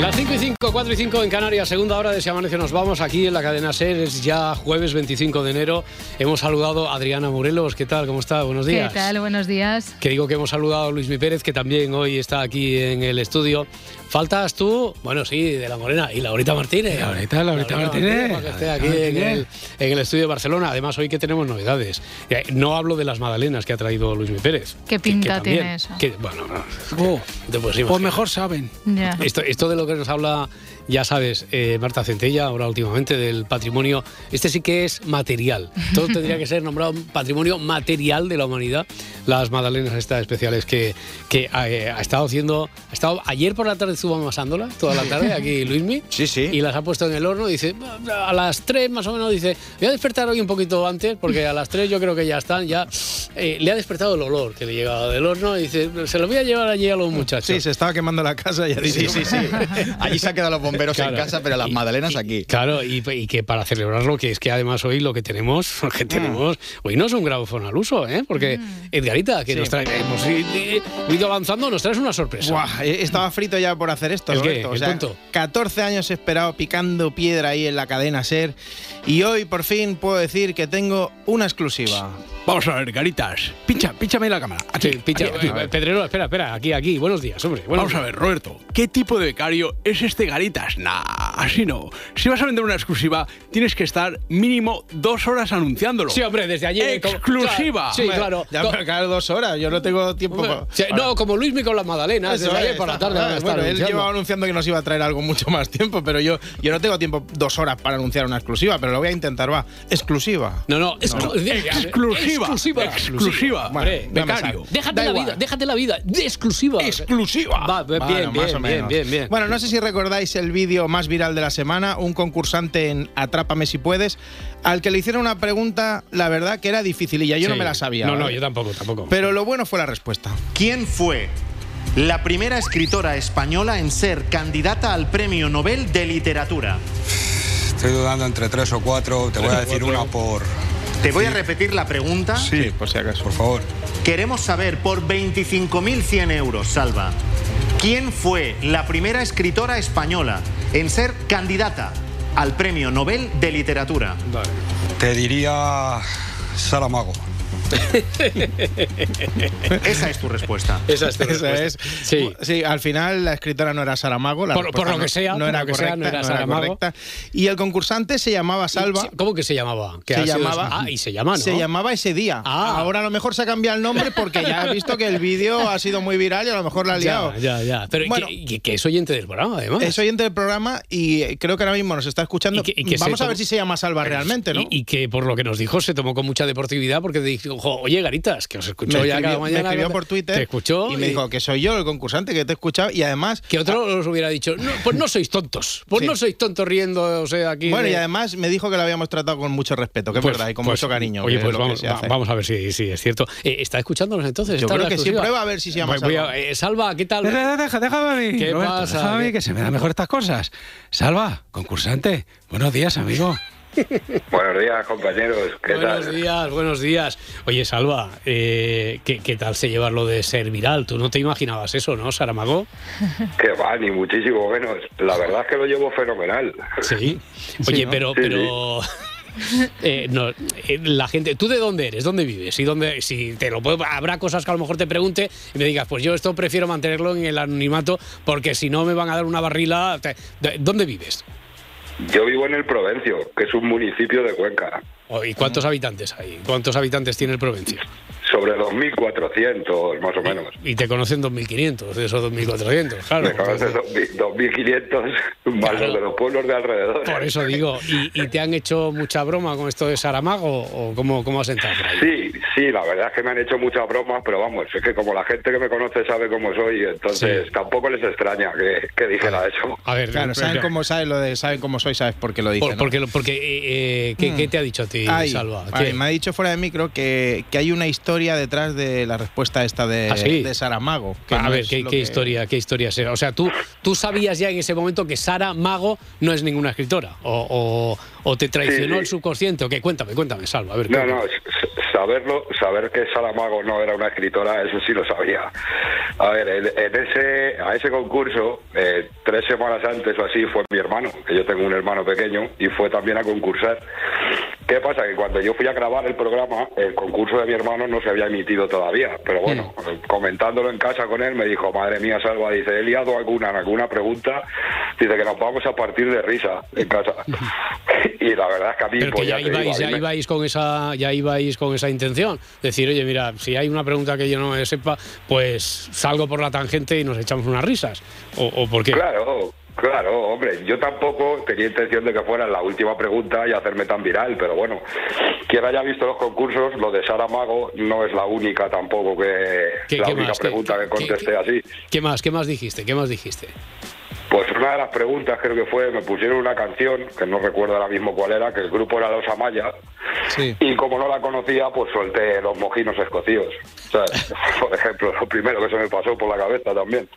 Las 5 y 5, 4 y 5 en Canarias, segunda hora de Si Amanece Nos Vamos, aquí en la cadena SER, es ya jueves 25 de enero. Hemos saludado a Adriana Morelos, ¿qué tal? ¿Cómo está? Buenos días. ¿Qué tal? Buenos días. Que digo que hemos saludado a Luis Mi Pérez, que también hoy está aquí en el estudio. Faltas tú, bueno, sí, de la Morena, y Laurita Martínez. Laurita, Laurita Martínez. Para que esté aquí en el, en el estudio de Barcelona. Además, hoy que tenemos novedades. Eh, No hablo de las magdalenas que ha traído Luis Mi Pérez. ¿Qué que- que pinta también- tiene eso? que- bueno, no, Oh, o mejor saben. Esto, esto de lo que nos habla, ya sabes, eh, Marta Centella, ahora últimamente, del patrimonio, este sí que es material. Todo tendría que ser nombrado patrimonio material de la humanidad. Las magdalenas estas especiales que, que eh, ha estado haciendo, ha estado ayer por la tarde estuvo amasándolas, toda la tarde, aquí Luismi. Sí, sí. Y las ha puesto en el horno, dice, a las 3 más o menos, dice, voy a despertar hoy un poquito antes, porque a las 3 yo creo que ya están, ya eh, le ha despertado el olor que le llegaba del horno, y dice, se lo voy a llevar allí a los muchachos. Sí, se estaba quemando la casa y ya Sí, sí, sí. Allí se han quedado los bomberos Claro. en casa, pero las Y- magdalenas y- aquí. Claro, y, y que para celebrarlo, que es que además hoy lo que tenemos, lo que tenemos, hoy no es un grabofón al uso, ¿eh? Porque Edgarita, que nos trae, hemos ido avanzando, nos traes una sorpresa. Buah, eh, estaba frito ya por hacer esto, ¿El qué? Roberto. O ¿El sea, tonto? 14 años he esperado picando piedra ahí en la cadena SER y hoy por fin puedo decir que tengo una exclusiva. Vamos a ver, Caritas. Pincha, pínchame la cámara. Aquí, Sí, pincha- aquí, aquí. eh, Pedrero, espera, espera, aquí, aquí, buenos días, hombre. buenos Vamos a ver, Roberto, ¿qué tipo de becario es este Garitas? Nah. Así no. Si vas a vender una exclusiva, tienes que estar mínimo dos horas anunciándolo. Sí, hombre, desde ayer. como- Exclusiva. claro, sí, claro. Ya me quedan dos horas, yo no tengo tiempo hombre, para- sí, no, como Luismi con las magdalenas, Eso desde ayer es, por la tarde. van a estar bueno, él anunciando. llevaba anunciando que nos iba a traer algo mucho más tiempo, pero yo, yo no tengo tiempo dos horas para anunciar una exclusiva, pero lo voy a intentar, va. Exclusiva. No, no, exclu- Exclusiva. Exclusiva. Exclusiva. Me becario. Déjate la vida, déjate la vida, de exclusiva. Exclusiva. Va, bien, Bueno, bien, más o bien, bien, bien. Bueno, no sé si recordáis el vídeo más viral de la semana, un concursante en Atrápame si puedes, al que le hicieron una pregunta, la verdad que era dificililla, yo no me la sabía. No, no, yo tampoco, tampoco. Pero lo bueno fue la respuesta. ¿Quién fue la primera escritora española en ser candidata al Premio Nobel de Literatura? Estoy dudando entre tres o cuatro. Te voy a decir una por. Te voy a repetir la pregunta. Sí, por si acaso. por favor. Queremos saber por 25.100 euros, Salva, ¿quién fue la primera escritora española en ser candidata al Premio Nobel de Literatura? Te diría. Saramago. Esa es tu respuesta. Esa es tu Eso respuesta. es. Sí. Sí, al final la escritora no era Saramago. La Por- por lo no- que sea, no era sea, correcta. no era no correcta. Y el concursante se llamaba Salva. ¿Cómo que se llamaba? Que se sido- llamaba Ah, y se llama, ¿no? se llamaba ese día. Ah. Ahora a lo mejor se ha cambiado el nombre porque ya he visto que el vídeo ha sido muy viral y a lo mejor la ha liado. Ya, ya, ya. Pero Bueno. que, que- es oyente del programa, además. Es oyente del programa y creo que ahora mismo nos está escuchando. Y que- y que se Vamos a ver si se llama Salva realmente, ¿no? Y, y que por lo que nos dijo se tomó con mucha deportividad porque dijo, oye, Garitas, que os escuchó me ya escribió, cada mañana. me escribió por Twitter Te escuchó y me dijo que soy yo el concursante que te he escuchado y además que otro os hubiera dicho, no, pues no sois tontos, pues Sí. no sois tontos riendo, o sea, aquí. bueno de- y además me dijo que lo habíamos tratado con mucho respeto, que es Pues- verdad y con pues, mucho cariño. Oye, pues vamos, va- vamos a ver si, si es cierto. Eh, ¿Está escuchándonos entonces? Yo ¿Está creo que sí. exclusiva? Prueba a ver si se llama Voy- voy a- Salva. eh, Salva, ¿qué tal? Deja- deja- Déjame a mí. ¿Qué Roberto, pasa? Déjame a mí que se me dan mejor estas cosas. Salva, concursante. Buenos días, amigo. Buenos días, compañeros. ¿Qué Buenos tal? días, buenos días. Oye, Salva, eh, ¿qué, qué tal se lleva lo de ser viral? Tú no te imaginabas eso, ¿no, Saramago? Que va, ni muchísimo menos. La verdad es que lo llevo fenomenal. Sí. Oye, ¿no? pero, Sí, pero eh, no, eh, la gente, ¿tú de dónde eres? ¿Dónde vives? ¿Y dónde, si te lo puedo, habrá cosas que a lo mejor te pregunte y me digas, pues yo esto prefiero mantenerlo en el anonimato porque si no me van a dar una barrila. ¿Dónde vives? Yo vivo en el Provencio, que es un municipio de Cuenca. Oh, ¿Y cuántos habitantes hay? ¿Cuántos habitantes tiene el Provencio? Sobre 2.400 más o menos. Y te conocen 2.500 de esos 2.400, claro. Me conoces 2.500 más Claro. los de los pueblos de alrededor. Por eso digo, ¿y, y te han hecho mucha broma con esto de Saramago o cómo, cómo has entrado? Sí, sí, la verdad es que me han hecho muchas bromas, pero vamos, es que como la gente que me conoce sabe cómo soy, entonces Sí. tampoco les extraña que, que dijera eso. A ver, Claro, saben cómo, saben lo de, saben cómo soy, sabes por qué lo dicen. por- ¿no? porque, porque eh, eh, ¿qué, Mm. qué te ha dicho a ti, Ay, Salva? me ha dicho fuera de micro que, que hay una historia detrás de la respuesta esta de, ¿Ah, sí? de Saramago. que a no ver, ¿qué, que- historia, qué historia será? O sea, ¿tú, tú sabías ya en ese momento que Sara Mago no es ninguna escritora o, o- o te traicionó Sí, sí. el subconsciente o qué? Cuéntame, cuéntame, Salva. A ver, No, cuéntame. no, saberlo, saber que Salamago no era una escritora, eso sí lo sabía. A ver, en, en ese, a ese concurso, eh, tres semanas antes o así, fue mi hermano, que yo tengo un hermano pequeño, y fue también a concursar. ¿Qué pasa? Que cuando yo fui a grabar el programa, el concurso de mi hermano no se había emitido todavía. Pero bueno, comentándolo en casa con él, me dijo, madre mía, Salva, dice, he liado alguna, alguna pregunta, dice que nos vamos a partir de risa en casa. y la verdad es que a mí, Pero pues que ya digo, ibais, ya ibais con esa, ya ibais con esa intención. Decir, oye, mira, si hay una pregunta que yo no me sepa, pues salgo por la tangente y nos echamos unas risas. ¿O, o por qué? Claro, claro, hombre, yo tampoco tenía intención de que fuera la última pregunta y hacerme tan viral, pero bueno, quien haya visto los concursos, lo de Sara Mago no es la única tampoco que ¿Qué- la qué única pregunta qué- que contesté así. ¿Qué más? ¿Qué más dijiste? ¿Qué más dijiste? Pues una de las preguntas creo que fue, me pusieron una canción, que no recuerdo ahora mismo cuál era, que el grupo era Los Amaya, Sí. y como no la conocía, pues solté los mojinos escocíos. O sea, por ejemplo, lo primero que se me pasó por la cabeza también.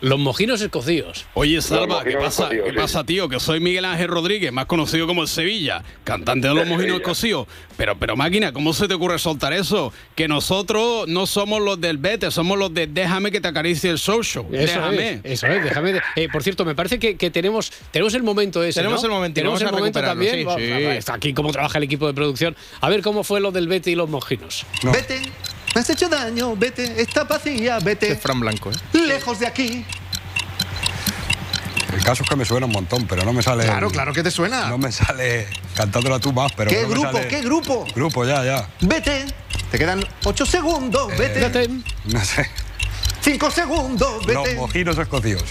Los mojinos escocíos. Oye, Salva, ¿qué pasa, escocíos, ¿qué sí. pasa, tío? Que soy Miguel Ángel Rodríguez, más conocido como el Sevilla, cantante de los mojinos Sevilla. escocíos. Pero, pero máquina, ¿cómo se te ocurre soltar eso? Que nosotros no somos los del Bete, somos los de Déjame que te acaricie el social. Eso Déjame. es, eso es, déjame. de- Eh, por cierto, me parece que, que tenemos, tenemos el momento ese. Tenemos ¿no? el momento, Tenemos vamos el a momento recuperarlo, también. sí, sí. Está aquí cómo trabaja el equipo de producción. A ver cómo fue lo del Bete y los mojinos. No. Vete, me has hecho daño, vete, está vacía, vete, Es Fran Blanco, ¿eh? lejos de aquí. El caso es que me suena un montón, pero no me sale. Claro, claro que te suena. No me sale cantándola tú más, pero. ¿Qué no me grupo? sale- ¿Qué grupo? Grupo, ya, ya. Vete, te quedan ocho segundos, vete, Vete. No sé. Cinco segundos, Los vete. mojinos escocíos.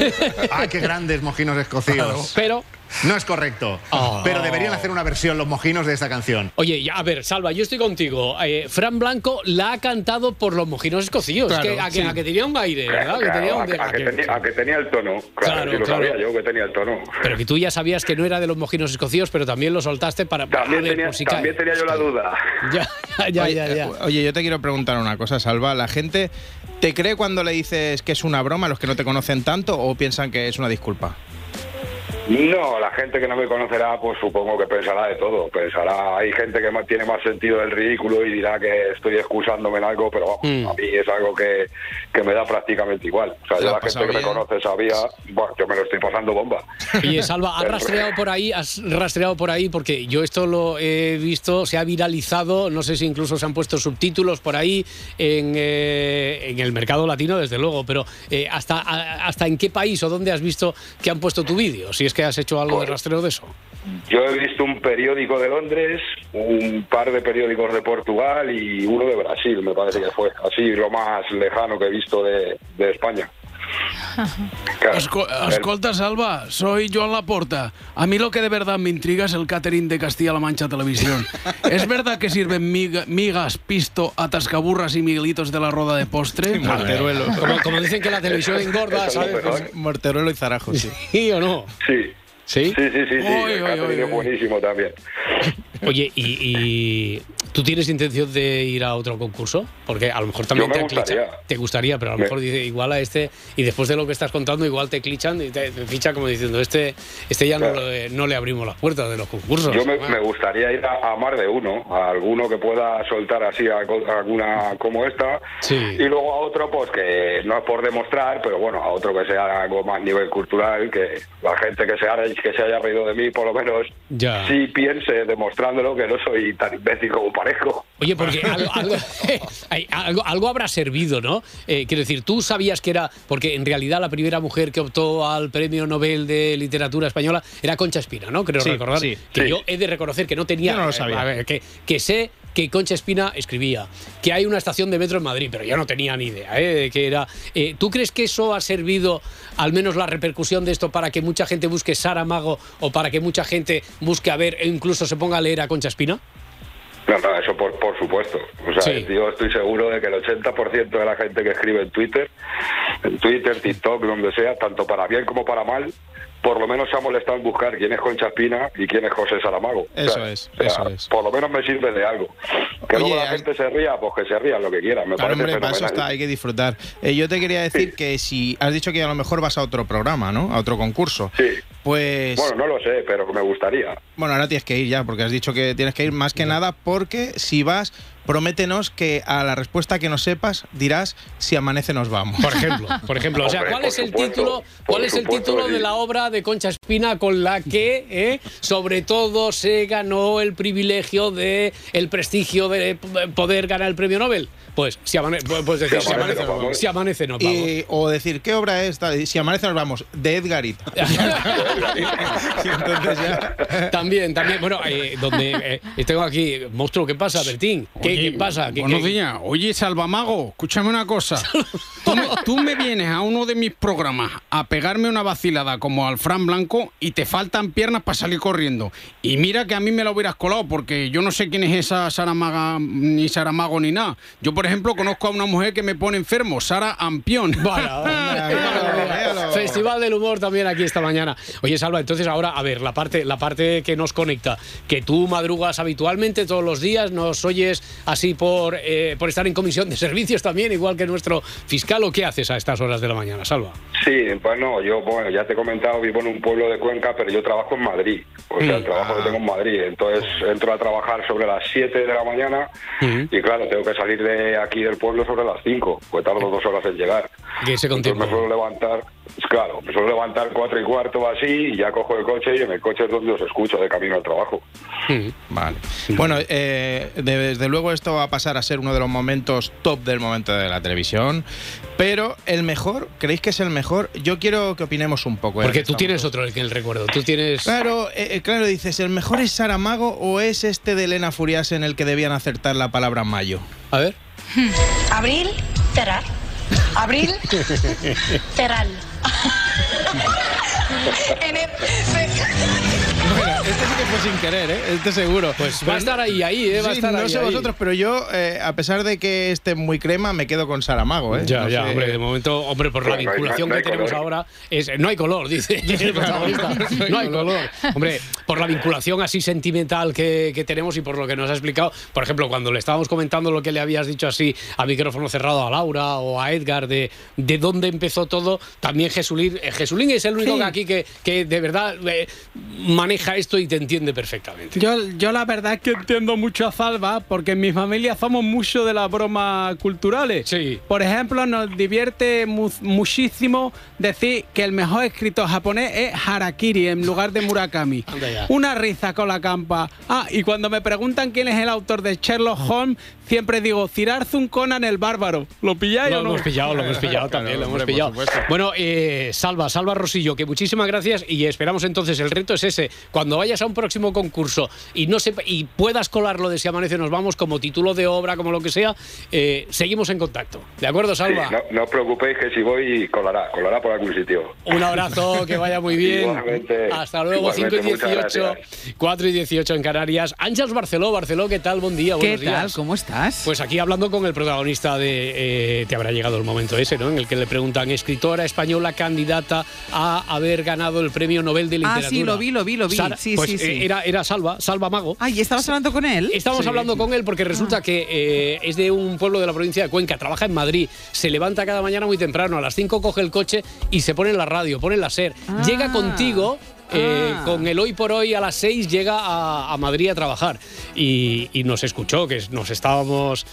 Ay, qué grandes mojinos escocíos. Pero, No es correcto. Oh. Pero deberían hacer una versión los mojinos de esta canción. oye, ya, a ver, Salva, yo estoy contigo. Eh, Fran Blanco la ha cantado por los mojinos escocíos. Claro, que, a, que, sí. a que tenía un aire, ¿verdad? Que Claro, tenía un- a, que- a que que- tenía, a que tenía el tono. Claro, Claro, lo claro. sabía yo que tenía el tono. Pero que tú ya sabías que no era de los mojinos escocíos, pero también lo soltaste para. También, ver tenía, también tenía yo la duda. Ya, ya, oye, ya, ya. eh, oye, yo te quiero preguntar una cosa, Salva. ¿La gente te cree cuando le dices que es una broma, los que no te conocen tanto, o piensan que es una disculpa? No, la gente que no me conocerá, pues supongo que pensará de todo. Pensará, hay gente que más, tiene más sentido del ridículo y dirá que estoy excusándome en algo, pero vamos, Mm. a mí es algo que, que me da prácticamente igual. O sea, ¿Te yo lo la gente que me conoce sabía, bueno, yo me lo estoy pasando bomba. Oye, Salva, ¿has rastreado por ahí? ¿Has rastreado por ahí? Porque yo esto lo he visto, se ha viralizado, no sé si incluso se han puesto subtítulos por ahí en, eh, en el mercado latino, desde luego, pero eh, ¿hasta, a- ¿hasta en qué país o dónde has visto que han puesto tu vídeo? Si es que has hecho algo de rastreo de eso. Yo he visto un periódico de Londres, un par de periódicos de Portugal y uno de Brasil, me parece que fue. Así lo más lejano que he visto de, de España. Claro, Esco- escolta, Salva, soy Joan Laporta. A mí lo que de verdad me intriga es el catering de Castilla-La Mancha Televisión. ¿Es verdad que sirven miga- migas, pisto, atascaburras y miguelitos de la roda de postre? Morteruelo. Como, como dicen que la televisión engorda, ¿sabes? Pues, Morteruelo y Zarajo, sí. ¿Sí o no? Sí. ¿Sí? Sí, sí, sí, sí. Oy, el oy, catering oy, es buenísimo también. Oye, ¿y, y tú tienes intención de ir a otro concurso? Porque a lo mejor también te gustaría. Te gustaría, pero a lo Me- mejor dice igual a este, y después de lo que estás contando, igual te clichan y te, te fichan como diciendo, este, este ya no, Claro. le, no le abrimos las puertas de los concursos. Yo me, me gustaría ir a, a más de uno, a alguno que pueda soltar así a, a alguna como esta, Sí. y luego a otro pues que no es por demostrar, pero bueno, a otro que sea algo más nivel cultural, que la gente que se, haya, que se haya reído de mí por lo menos Ya. sí piense demostrándolo que no soy tan imbécil como parezco. Oye, porque algo, algo, hay- algo- algo habrá servido, ¿no? Eh, quiero decir, tú sabías que era, porque en realidad la primera mujer que optó al Premio Nobel de Literatura Española era Concha Espina, ¿no? Creo Sí, recordar sí, que sí. yo he de reconocer que no tenía... Yo no lo sabía. a ver, que, que sé que Concha Espina escribía, que hay una estación de metro en Madrid, pero yo no tenía ni idea ¿eh? de qué era. Eh, ¿Tú crees que eso ha servido, al menos la repercusión de esto, para que mucha gente busque Saramago o para que mucha gente busque a ver e incluso se ponga a leer a Concha Espina? No, no, eso por, por supuesto. O sea, Sí. yo estoy seguro de que el 80% de la gente que escribe en Twitter, en Twitter, TikTok, donde sea, tanto para bien como para mal, por lo menos se ha molestado en buscar quién es Concha Espina y quién es José Saramago. Eso es, o sea, eso es. Por lo menos me sirve de algo. Que Oye, luego la gente se ría, pues que se ría lo que quiera. Me Claro, parece hombre, para eso está, hay que disfrutar. Eh, yo te quería decir que si has dicho que a lo mejor vas a otro programa, ¿no? A otro concurso. Sí. Pues Bueno, no lo sé, pero me gustaría. Bueno, ahora tienes que ir ya, porque has dicho que tienes que ir más que nada, porque si vas, prométenos que a la respuesta que nos sepas dirás si amanece nos vamos. Por ejemplo, por ejemplo, o sea, ¿cuál es el supuesto, título? ¿Cuál es el título de la obra de Concha Espina con la que, eh, sobre todo, se ganó el privilegio de el prestigio de poder ganar el premio Nobel? Pues si amane- pues- pues decir, si amanece, nos vamos. Si amanece nos vamos. Y- o decir, ¿qué obra es? Si amanece nos vamos, de Edgarita. Y entonces ya- También, también, bueno, eh, donde eh, tengo aquí, monstruo, ¿qué pasa, Bertín? ¿Qué, Oye, qué pasa? ¿Qué- buenos qué- días. Oye, Salvamago, escúchame una cosa. Tú me, tú me vienes a uno de mis programas a pegarme una vacilada como al Fran Blanco y te faltan piernas para salir corriendo. Y mira que a mí me la hubieras colado porque yo no sé quién es esa Saramaga, ni Saramago ni nada. Yo, por ejemplo, conozco a una mujer que me pone enfermo, Sara Ampión. Bueno. Festival del humor también aquí esta mañana. Oye, Salva, entonces ahora, a ver, la parte, la parte que nos conecta, que tú madrugas habitualmente todos los días, nos oyes así por, eh, por estar en comisión de servicios también, igual que nuestro fiscal, ¿o qué haces a estas horas de la mañana, Salva? Sí, pues no, yo, bueno, ya te he comentado, vivo en un pueblo de Cuenca, pero yo trabajo en Madrid. O sea, el trabajo lo tengo en Madrid. Entonces entro a trabajar sobre las 7 de la mañana y claro, tengo que salir de aquí del pueblo sobre las 5, pues tardo dos horas en llegar. Que se Entonces me suelo levantar, claro, me suelo levantar cuatro y cuarto o así y ya cojo el coche y en el coche es donde os escucho de camino al trabajo. Vale. Bueno, eh, de- desde luego esto va a pasar a ser uno de los momentos top del momento de la televisión. Pero el mejor, ¿creéis que es el mejor? Yo quiero que opinemos un poco. ya Porque que tú tienes otro en el recuerdo, tú tienes... Claro, eh, eh, claro, dices, ¿el mejor es Saramago o es este de Elena Furias en el que debían acertar la palabra mayo? A ver. Abril, cerrar. Abril, cerral. En el- Bueno, este sí que fue sin querer, ¿eh? Este seguro. Pues va a estar ahí, ahí, ¿eh? Va a Sí, estar no ahí, sé ahí. vosotros, pero yo, eh, a pesar de que esté muy crema, me quedo con Saramago, ¿eh? Ya, No ya, sé- hombre, de momento, hombre, por la Bueno, no hay- vinculación no hay que tenemos color. ahora, es, no hay color, dice el protagonista. No hay color. Hombre, por la vinculación así sentimental que, que tenemos y por lo que nos ha explicado, por ejemplo, cuando le estábamos comentando lo que le habías dicho así a micrófono cerrado a Laura o a Edgar de, de dónde empezó todo, también Jesulín, eh, Jesulín es el único Sí. que aquí que, que de verdad eh, maneja esto y te entiende perfectamente. Yo, yo la verdad es que entiendo mucho a Salva porque en mi familia somos mucho de las bromas culturales. Sí. Por ejemplo, nos divierte mu- muchísimo decir que el mejor escritor japonés es Harakiri en lugar de Murakami. Una risa con la campa. Ah, y cuando me preguntan quién es el autor de Sherlock Holmes, siempre digo Cirarzun Conan el Bárbaro. ¿Lo pilláis Lo o no? hemos pillado, lo hemos pillado Claro, también, lo hemos pillado. Bueno, eh, Salva, Salva Rosillo, que muchísimas gracias y esperamos entonces, el reto es ese, cuando vayas a un próximo concurso y no sepa, y puedas colarlo de si amanece nos vamos como título de obra, como lo que sea, eh, seguimos en contacto. ¿De acuerdo, Sí, Salva? no, no os preocupéis que si voy colará, colará por algún sitio. Un abrazo, que vaya muy bien. Igualmente. Hasta luego, 5 Igualmente, y muchas 18, gracias. 4 y 18 en Canarias. Ángels Barceló, Barceló, ¿qué tal? Buen día, ¿Qué buenos días. tal? ¿Cómo estás? Pues aquí hablando con el protagonista de. eh, te habrá llegado el momento ese, ¿no? En el que le preguntan, escritora española candidata a haber ganado el premio Nobel de Ah, Literatura. sí, lo vi, lo vi, lo vi. Sara- Sí, pues, sí, sí. eh, Era, era Salva, Salva Mago. Ay, ¿estabas hablando con él? Estamos Sí. hablando con él porque resulta que eh, es de un pueblo de la provincia de Cuenca, trabaja en Madrid, se levanta cada mañana muy temprano, a las 5 coge el coche y se pone en la radio, pone en la SER. Ah. Llega contigo. Eh, Ah. con el hoy por hoy a las 6 llega a, a Madrid a trabajar y, y nos escuchó, que nos estábamos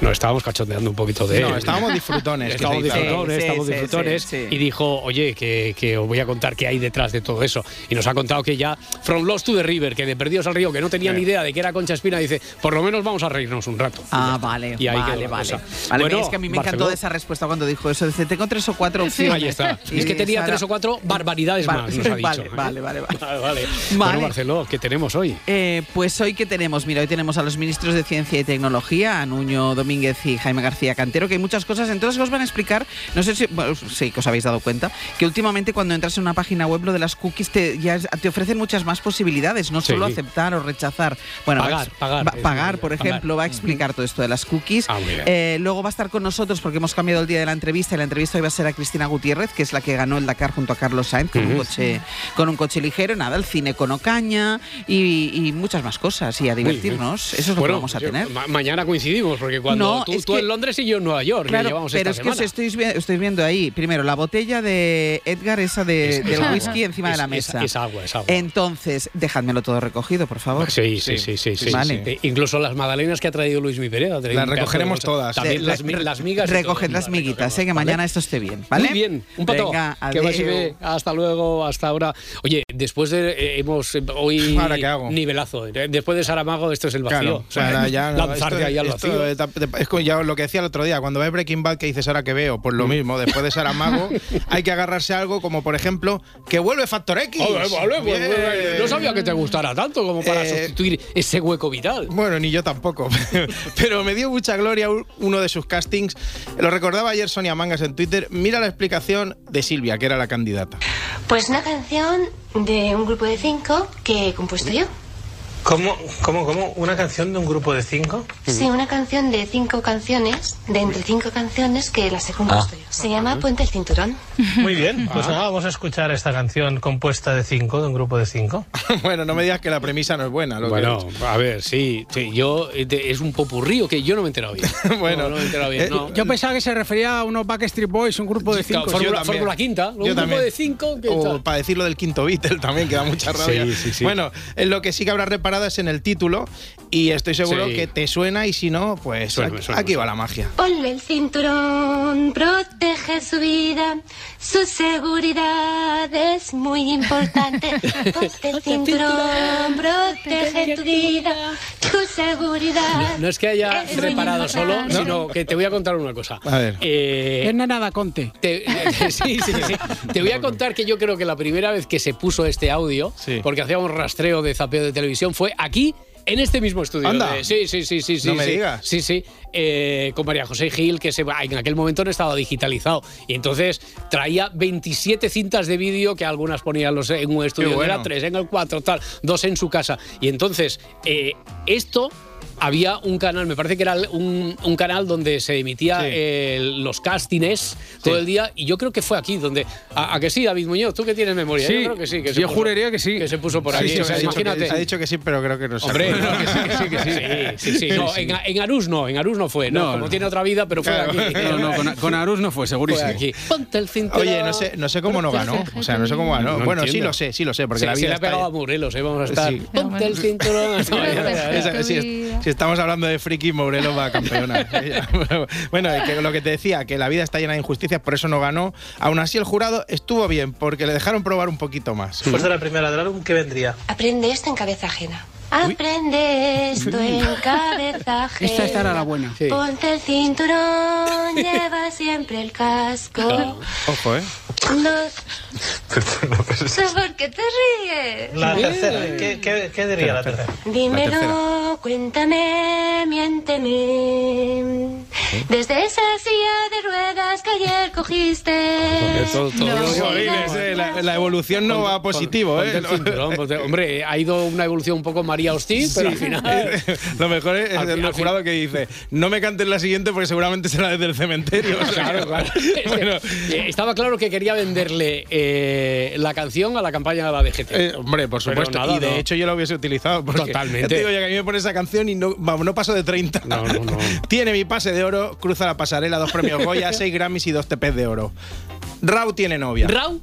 nos estábamos cachondeando un poquito de No, él. estábamos disfrutones, Estábamos disfrutones, Sí, estábamos sí, disfrutones. sí. Y dijo, oye, que, que os voy a contar qué hay detrás de todo eso. Y nos ha contado que ya, From Lost to the River, que de Perdidos al Río, que no tenía ni idea de que era Concha Espina, dice, por lo menos vamos a reírnos un rato. Ah, vale, Y ahí vale, vale. Vale, Bueno, es que a mí me Barceló. encantó esa respuesta cuando dijo eso. Dice, tengo tres o cuatro opciones. Ahí está. Y es que tenía Sara- tres o cuatro barbaridades Vale, más, nos ha dicho. vale, vale, vale, vale. Vale. Bueno, Barceló, ¿qué tenemos hoy? Eh, pues hoy que tenemos, mira, hoy tenemos a los ministros de Ciencia y Tecnología, a Nuño Domínguez y Jaime García Cantero, que hay muchas cosas, entonces os van a explicar, no sé si, bueno, sí que os habéis dado cuenta, que últimamente cuando entras en una página web lo de las cookies te, ya te ofrecen muchas más posibilidades, no Sí. solo aceptar o rechazar. Bueno, Pagar, pagar, va- pagar, por pagar. ejemplo, va a explicar todo esto de las cookies. Ah. Eh, luego va a estar con nosotros porque hemos cambiado el día de la entrevista y la entrevista hoy va a ser a Cristina Gutiérrez, que es la que ganó el Dakar junto a Carlos Sainz con, un, coche, con un coche ligero. Nada, el cine con Ocaña y, y muchas más cosas y a divertirnos. Eso es lo que vamos a yo- tener. ma- mañana coincidimos, porque cuando No, tú, es tú que- en Londres y yo en Nueva York, que Claro, llevamos pero esta es que os semana. estoy, estoy viendo ahí, primero, la botella de Edgar, esa de, Es- del es agua. whisky encima de la es- mesa. es agua, es agua. Entonces, dejádmelo todo recogido, por favor. Sí, sí, sí, sí, sí. Vale. sí. Eh, incluso las magdalenas que ha traído Luis Mi Las recogeremos todas. También las, las migas. Recoged las miguitas, eh, que mañana esto esté bien, ¿vale? Muy bien, un pato. Venga, que. Hasta luego, hasta ahora. Oye, después de. eh, hemos eh, hoy. ¿Ahora qué hago? Nivelazo. Después de Saramago, esto es el vacío. Claro, O sea, ya lanzarte esto- ahí al vacío. Es como ya lo que decía el otro día, cuando ves Breaking Bad que dices ahora que veo, pues lo mismo, después de Saramago hay que agarrarse a algo como por ejemplo que vuelve Factor X. Vale, vale, pues, no sabía que te gustara tanto como para Eh, sustituir ese hueco vital. Bueno, ni yo tampoco. Pero me dio mucha gloria un- uno de sus castings. Lo recordaba ayer Sonia Mangas en Twitter. Mira la explicación de Silvia, que era la candidata. Pues una canción de un grupo de cinco que he compuesto yo. ¿Cómo, cómo, cómo? ¿Una canción de un grupo de cinco? Sí, una canción de cinco canciones, de entre cinco canciones que las he compuesto yo. Se llama Puente el Cinturón. Muy bien, pues nada, vamos a escuchar esta canción compuesta de cinco, de un grupo de cinco. bueno, no me digas que la premisa no es buena. Lo que- Bueno, a ver, sí, sí, yo eh, de- es un popurrío que yo no me he enterado bien. Bueno, no, no me he enterado bien. eh, no. Yo pensaba que se refería a unos Backstreet Boys, un grupo de cinco. Claro, Fórmula. Fórmula Quinta, un Yo grupo también. de cinco que O para decirlo del quinto Beatle también, que da mucha rabia. Sí, sí, sí. Bueno, en lo que sí que habrás reparado es en el título y estoy seguro Sí. que te suena y si no, pues Suena, aquí, suena, aquí suena. va la magia. Ponle el cinturón, protege su vida, su seguridad es muy importante. Ponte el cinturón, protege tu vida, tu seguridad. No es que haya Es reparado solo, sino que te voy a contar una cosa. A ver. Eh, Es nada, Conte. te, sí, sí, sí. Te voy a contar que yo creo que la primera vez que se puso este audio, Sí. porque hacíamos rastreo de zapeo de televisión, fue aquí. En este mismo estudio. Anda. de- sí, sí, sí, sí, sí. Me sí. digas. Sí, sí. Eh, con María José Gil, que se, en aquel momento no estaba digitalizado. Y entonces traía 27 cintas de vídeo que algunas ponía los, en un estudio. Bueno. Era tres en el cuatro, tal, dos en su casa. Y entonces, eh, esto había un canal, me parece que era un, un canal donde se emitía Sí. eh, los castings todo el día y yo creo que fue aquí donde a, a que sí David Muñoz tú que tienes memoria Sí, yo creo que sí que se yo puso- juraría que sí. que se puso por Sí, aquí sí, o sea, ha, dicho que, imagínate ha dicho que sí, pero creo que no se Hombre, no, que sí, que sí, que sí. Sí, sí, no, En, en Arús no, en Arús no fue, no, No, como tiene otra vida, pero fue Claro. aquí. No, no, con, con Arús no fue, Fue segurísimo. aquí. Ponte el cinturón. Oye, no sé, no sé cómo no ganó. O sea, no sé cómo ganó. No bueno, sí lo sé, sí lo sé, porque Sí, la se vida le ha pegado a. Morelos, ¿eh? vamos a estar. Sí. Ponte el cinturón. No, si, estamos hablando de friki, Morelos va campeona. bueno, que lo que te decía, que la vida está llena de injusticias, por eso no ganó. Aún así, el jurado estuvo bien, porque le dejaron probar un poquito más. Después de la primera del álbum, ¿qué vendría? Aprende esto en cabeza ajena. Aprende esto en cabeza ajena. Esta estará la buena. Sí. Ponte el cinturón, lleva siempre el casco. Ojo, ¿eh? No. ¿Por qué te ríes? La tercera, ¿qué, qué, qué diría la tercera? Dímelo, cuéntame, miénteme. Desde esa silla de ruedas que ayer cogiste. Todo- todo- No eh, la, la evolución no va positivo, ¿eh? cinturón, hombre, ha ido una evolución un poco María Hostil, pero al final. Lo mejor es el jurado que dice, no me cantes la siguiente porque seguramente será desde el cementerio. Claro, claro. Bueno, eh, estaba claro que quería venderle eh, la canción a la campaña de la DGT. eh, hombre, por supuesto. nada, y de no. hecho yo lo hubiese utilizado. Totalmente. ya te digo yo que a mí me pone esa canción y no, vamos, no paso de 30. No, no, no. tiene mi pase de oro, cruza la pasarela, dos premios Goya, seis Grammys y dos TPs de oro. Rau tiene novia. Rau,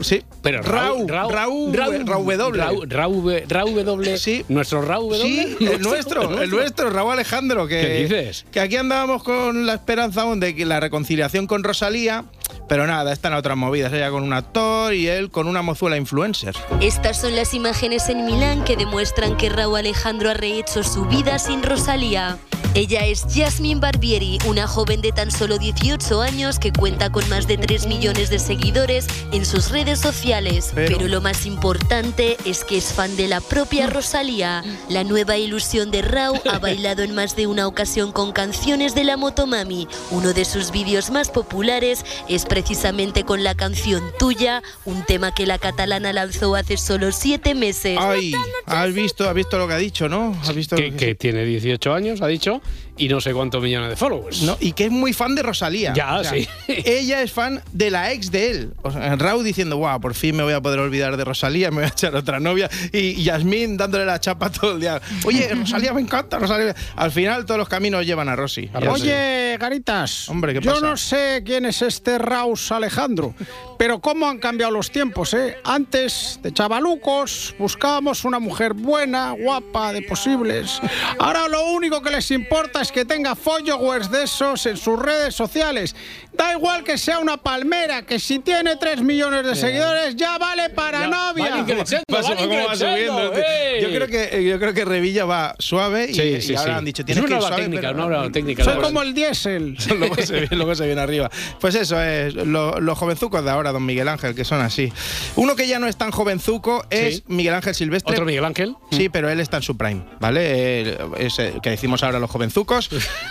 Sí, Pero Rau, Rau, Rau, Rau, Rau W. Rau, Rau, Rau W. Sí. Nuestro Rau W. Sí, el nuestro, el nuestro, Raúl Alejandro. Que, ¿Qué dices? Que aquí andábamos con la esperanza aún de que la reconciliación con Rosalía, pero nada, están otras movidas. Ella con un actor y él con una mozuela influencer. Estas son las imágenes en Milán que demuestran que Raúl Alejandro ha rehecho su vida sin Rosalía. Ella es Jasmine Barbieri, una joven de tan solo 18 años que cuenta con más de 3 millones de seguidores en sus redes sociales. Pero- Pero, lo más importante es que es fan de la propia Rosalía. La nueva ilusión de Rau ha bailado en más de una ocasión con canciones de la Motomami. Uno de sus vídeos más populares es precisamente con la canción Tuya, un tema que la catalana lanzó hace solo 7 meses. Ay, has visto, has visto lo que ha dicho, ¿no? Has visto Que, que tiene 18 años, ha dicho, y no sé cuántos millones de followers. No, y que es muy fan de Rosalía. Ya, sí. Ella es fan de la ex de él. O sea, Raúl diciendo, guau, por fin me voy a poder olvidar de Rosalía, me voy a echar otra novia. Y Yasmín dándole la chapa todo el día. Oye, Rosalía me encanta, Rosalía. Al final todos los caminos llevan a Rosy. Oye, Garitas, Hombre, ¿qué yo pasa? no sé quién es este Raus Alejandro, pero cómo han cambiado los tiempos, ¿eh? Antes, de chavalucos, buscábamos una mujer buena, guapa, de posibles. Ahora lo único que les importa es que tenga followers de esos en sus redes sociales. Da igual que sea una palmera, que si tiene 3 millones de seguidores ya vale para novia. Va su- cómo va subiendo. Yo creo que yo creo que Revilla va suave y, Sí, sí, y ahora sí. han dicho Es tienes una que ir suave, técnica, pero- una técnica. Soy como el diésel. luego, se viene, luego se viene arriba. Pues eso es, lo- los jovenzucos de ahora, don Miguel Ángel, que son así. Uno que ya no es tan jovenzuco es Sí. Miguel Ángel Silvestre. ¿Otro Miguel Ángel? Sí, pero él está en su prime, ¿vale? Es el que decimos ahora los jovenzucos.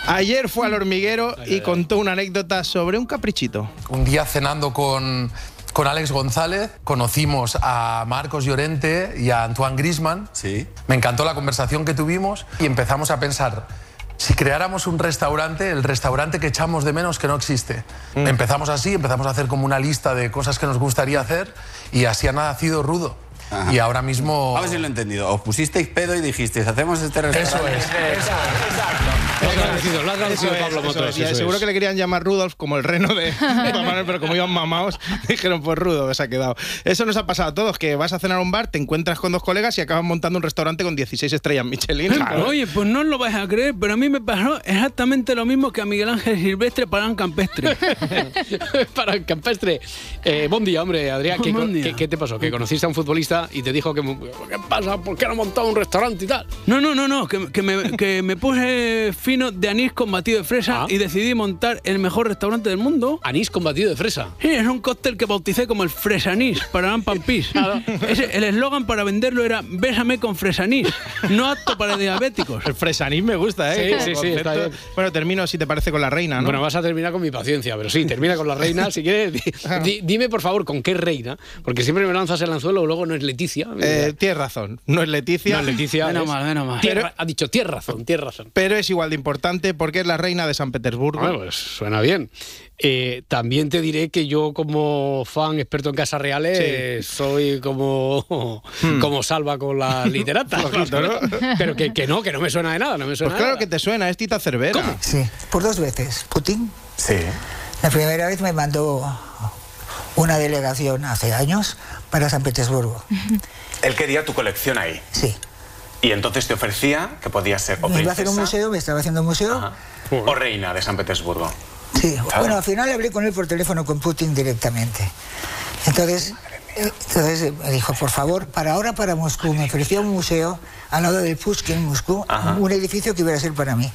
Ayer fue al hormiguero y contó una anécdota sobre un caprichito. Un día cenando con, con Alex González, conocimos a Marcos Llorente y a Antoine Grisman. Sí. Me encantó la conversación que tuvimos y empezamos a pensar. Si creáramos un restaurante, el restaurante que echamos de menos que no existe. Empezamos así, empezamos a hacer como una lista de cosas que nos gustaría hacer y así ha nacido Rudo. Y ahora mismo... A ver si lo he entendido. Os pusisteis pedo y dijisteis, hacemos este restaurante. Eso es, eso Lo ha traducido, lo ha traducido es, Pablo Motos. es. Seguro es. que le querían llamar Rudolf como el reno de Papá pero como iban mamados, dijeron pues Rudo, que se ha quedado. Eso nos ha pasado a todos, que vas a cenar a un bar, te encuentras con dos colegas y acabas montando un restaurante con 16 estrellas Michelin. Oye, pues no lo vais a creer, pero a mí me pasó exactamente lo mismo que a Miguel Ángel Silvestre para un campestre. Para el campestre. Eh, buen día, hombre, Adrián. ¿Qué, Buen día. qué- qué te pasó? ¿Que conociste a un futbolista y te dijo que... ¿Qué pasa? ¿Por qué no ha montado un restaurante y tal? No, no, no, no, que, que me, que me puse fino de anís con batido de fresa y decidí montar el mejor restaurante del mundo. ¿Anís con batido de fresa? Sí, es un cóctel que bauticé como el fresanís para un pampís. Ese- el eslogan para venderlo era Bésame con fresanís, no apto para diabéticos. El fresanís me gusta, ¿eh? Sí, sí, sí, está bien. Bueno, termino si te parece con la reina, ¿no? Bueno, vas a terminar con mi paciencia, pero sí, termina con la reina. Si quieres, di- di- dime por favor con qué reina, porque siempre me lanzas el anzuelo, luego no es Leticia. Eh, tienes razón, no es Leticia. No es Leticia. Menos mal, menos mal. Tierra- ha dicho, tienes razón, tienes razón. Pero es igual de importante porque es la reina de San Petersburgo. Bueno, pues suena bien. Eh, también te diré que yo como fan experto en casas reales soy como, como salva con la literata. Flojito, ¿no? Pero que, que no, que no me suena de nada, no me suena Pues claro de que te suena, es Tita Cervera. Sí, por dos veces. Putin. Sí. La primera vez me mandó una delegación hace años para San Petersburgo. Él quería tu colección ahí. Sí. Y entonces te ofrecía que podías ser o Me iba a hacer un museo, me estaba haciendo un museo. o reina de San Petersburgo. Sí, bueno, al final hablé con él por teléfono con Putin directamente. Entonces, eh, entonces eh, me dijo, por favor, para ahora para Moscú, me ofreció un museo al lado del Pushkin en Moscú, un edificio que iba a ser para mí.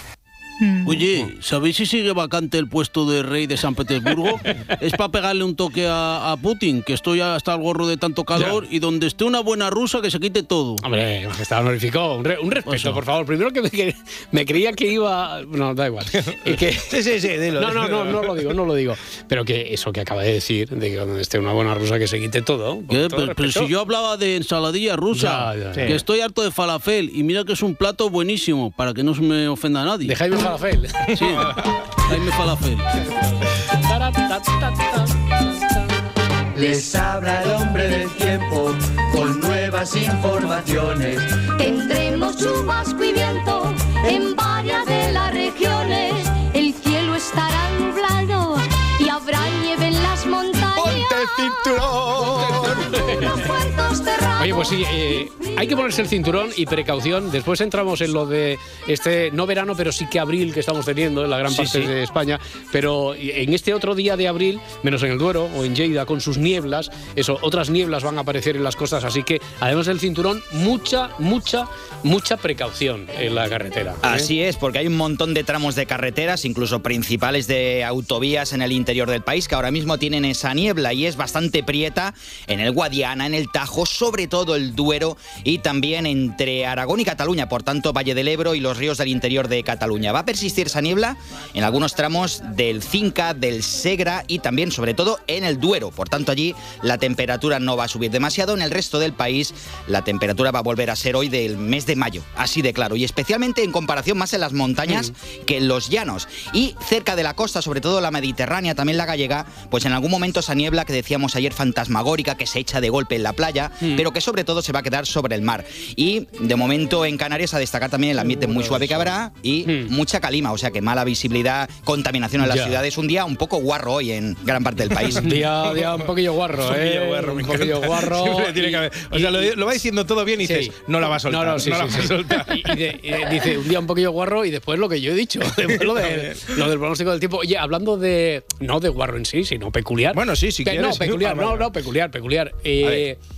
Oye, ¿sabéis si sigue vacante el puesto de rey de San Petersburgo? es para pegarle un toque a, a Putin, que estoy hasta el gorro de tanto calor, y donde esté una buena rusa que se quite todo. Hombre, majestad honorífico, un, re- un respeto, por favor. Primero que me, que me creía que iba... No, da igual. Y que- Sí, sí, sí, dilo. No, no, no, no lo digo, no lo digo. Pero que eso que acaba de decir, de que donde esté una buena rusa que se quite todo. todo Pero, pero si yo hablaba de ensaladilla rusa, Ya, ya, que ya. estoy harto de falafel, y mira que es un plato buenísimo, para que no se me ofenda a nadie. De Jaime Falafel. Sí, Jaime Falafel. Les habla el hombre del tiempo con nuevas informaciones. Tendremos chubasco y viento en varias de las regiones. El cielo estará nublado y habrá nieve en las montañas. ¡Ponte el cinturón! Oye, pues sí, eh, hay que ponerse el cinturón y precaución. Después entramos en lo de este, no verano, pero sí que abril que estamos teniendo en la gran Sí, parte sí. de España. Pero en este otro día de abril, menos en el Duero o en Lleida, con sus nieblas, eso, otras nieblas van a aparecer en las costas. Así que, además del cinturón, mucha, mucha, mucha precaución en la carretera. ¿eh? Así es, porque hay un montón de tramos de carreteras, incluso principales de autovías en el interior del país, que ahora mismo tienen esa niebla y es bastante prieta en el Guadiana, en el Tajo, sobre todo el Duero y también entre Aragón y Cataluña, por tanto Valle del Ebro y los ríos del interior de Cataluña. Va a persistir esa niebla en algunos tramos del Cinca, del Segra y también, sobre todo, en el Duero. Por tanto, allí la temperatura no va a subir demasiado. En el resto del país, la temperatura va a volver a ser hoy del mes de mayo, así de claro. Y especialmente en comparación más en las montañas que en los llanos. Y cerca de la costa, sobre todo la mediterránea, también la gallega, pues en algún momento esa niebla que decíamos ayer fantasmagórica que se echa de golpe en la playa, pero que sobre todo se va a quedar sobre el mar. Y de momento en Canarias a destacar también el ambiente muy suave que habrá y mucha calima, o sea que mala visibilidad, contaminación en las ciudades. Un día un poco guarro hoy en gran parte del país. Día, día un poquillo guarro, Un ¿eh? poquillo guarro, me un poquillo guarro. Siempre tiene que haber- o sea, lo, lo va diciendo todo bien y dices, Sí. no la va a soltar. No, no, sí, la sí, vas a sí. soltar. Y, y de- y de- dice un día un poquillo guarro y después lo que yo he dicho. Después lo, de- lo del pronóstico del tiempo. Oye, hablando de. No de guarro en sí, sino peculiar. Bueno, sí, si Pe- quieres. No, peculiar, Ah, no, no, peculiar, peculiar. Eh, right. Eh,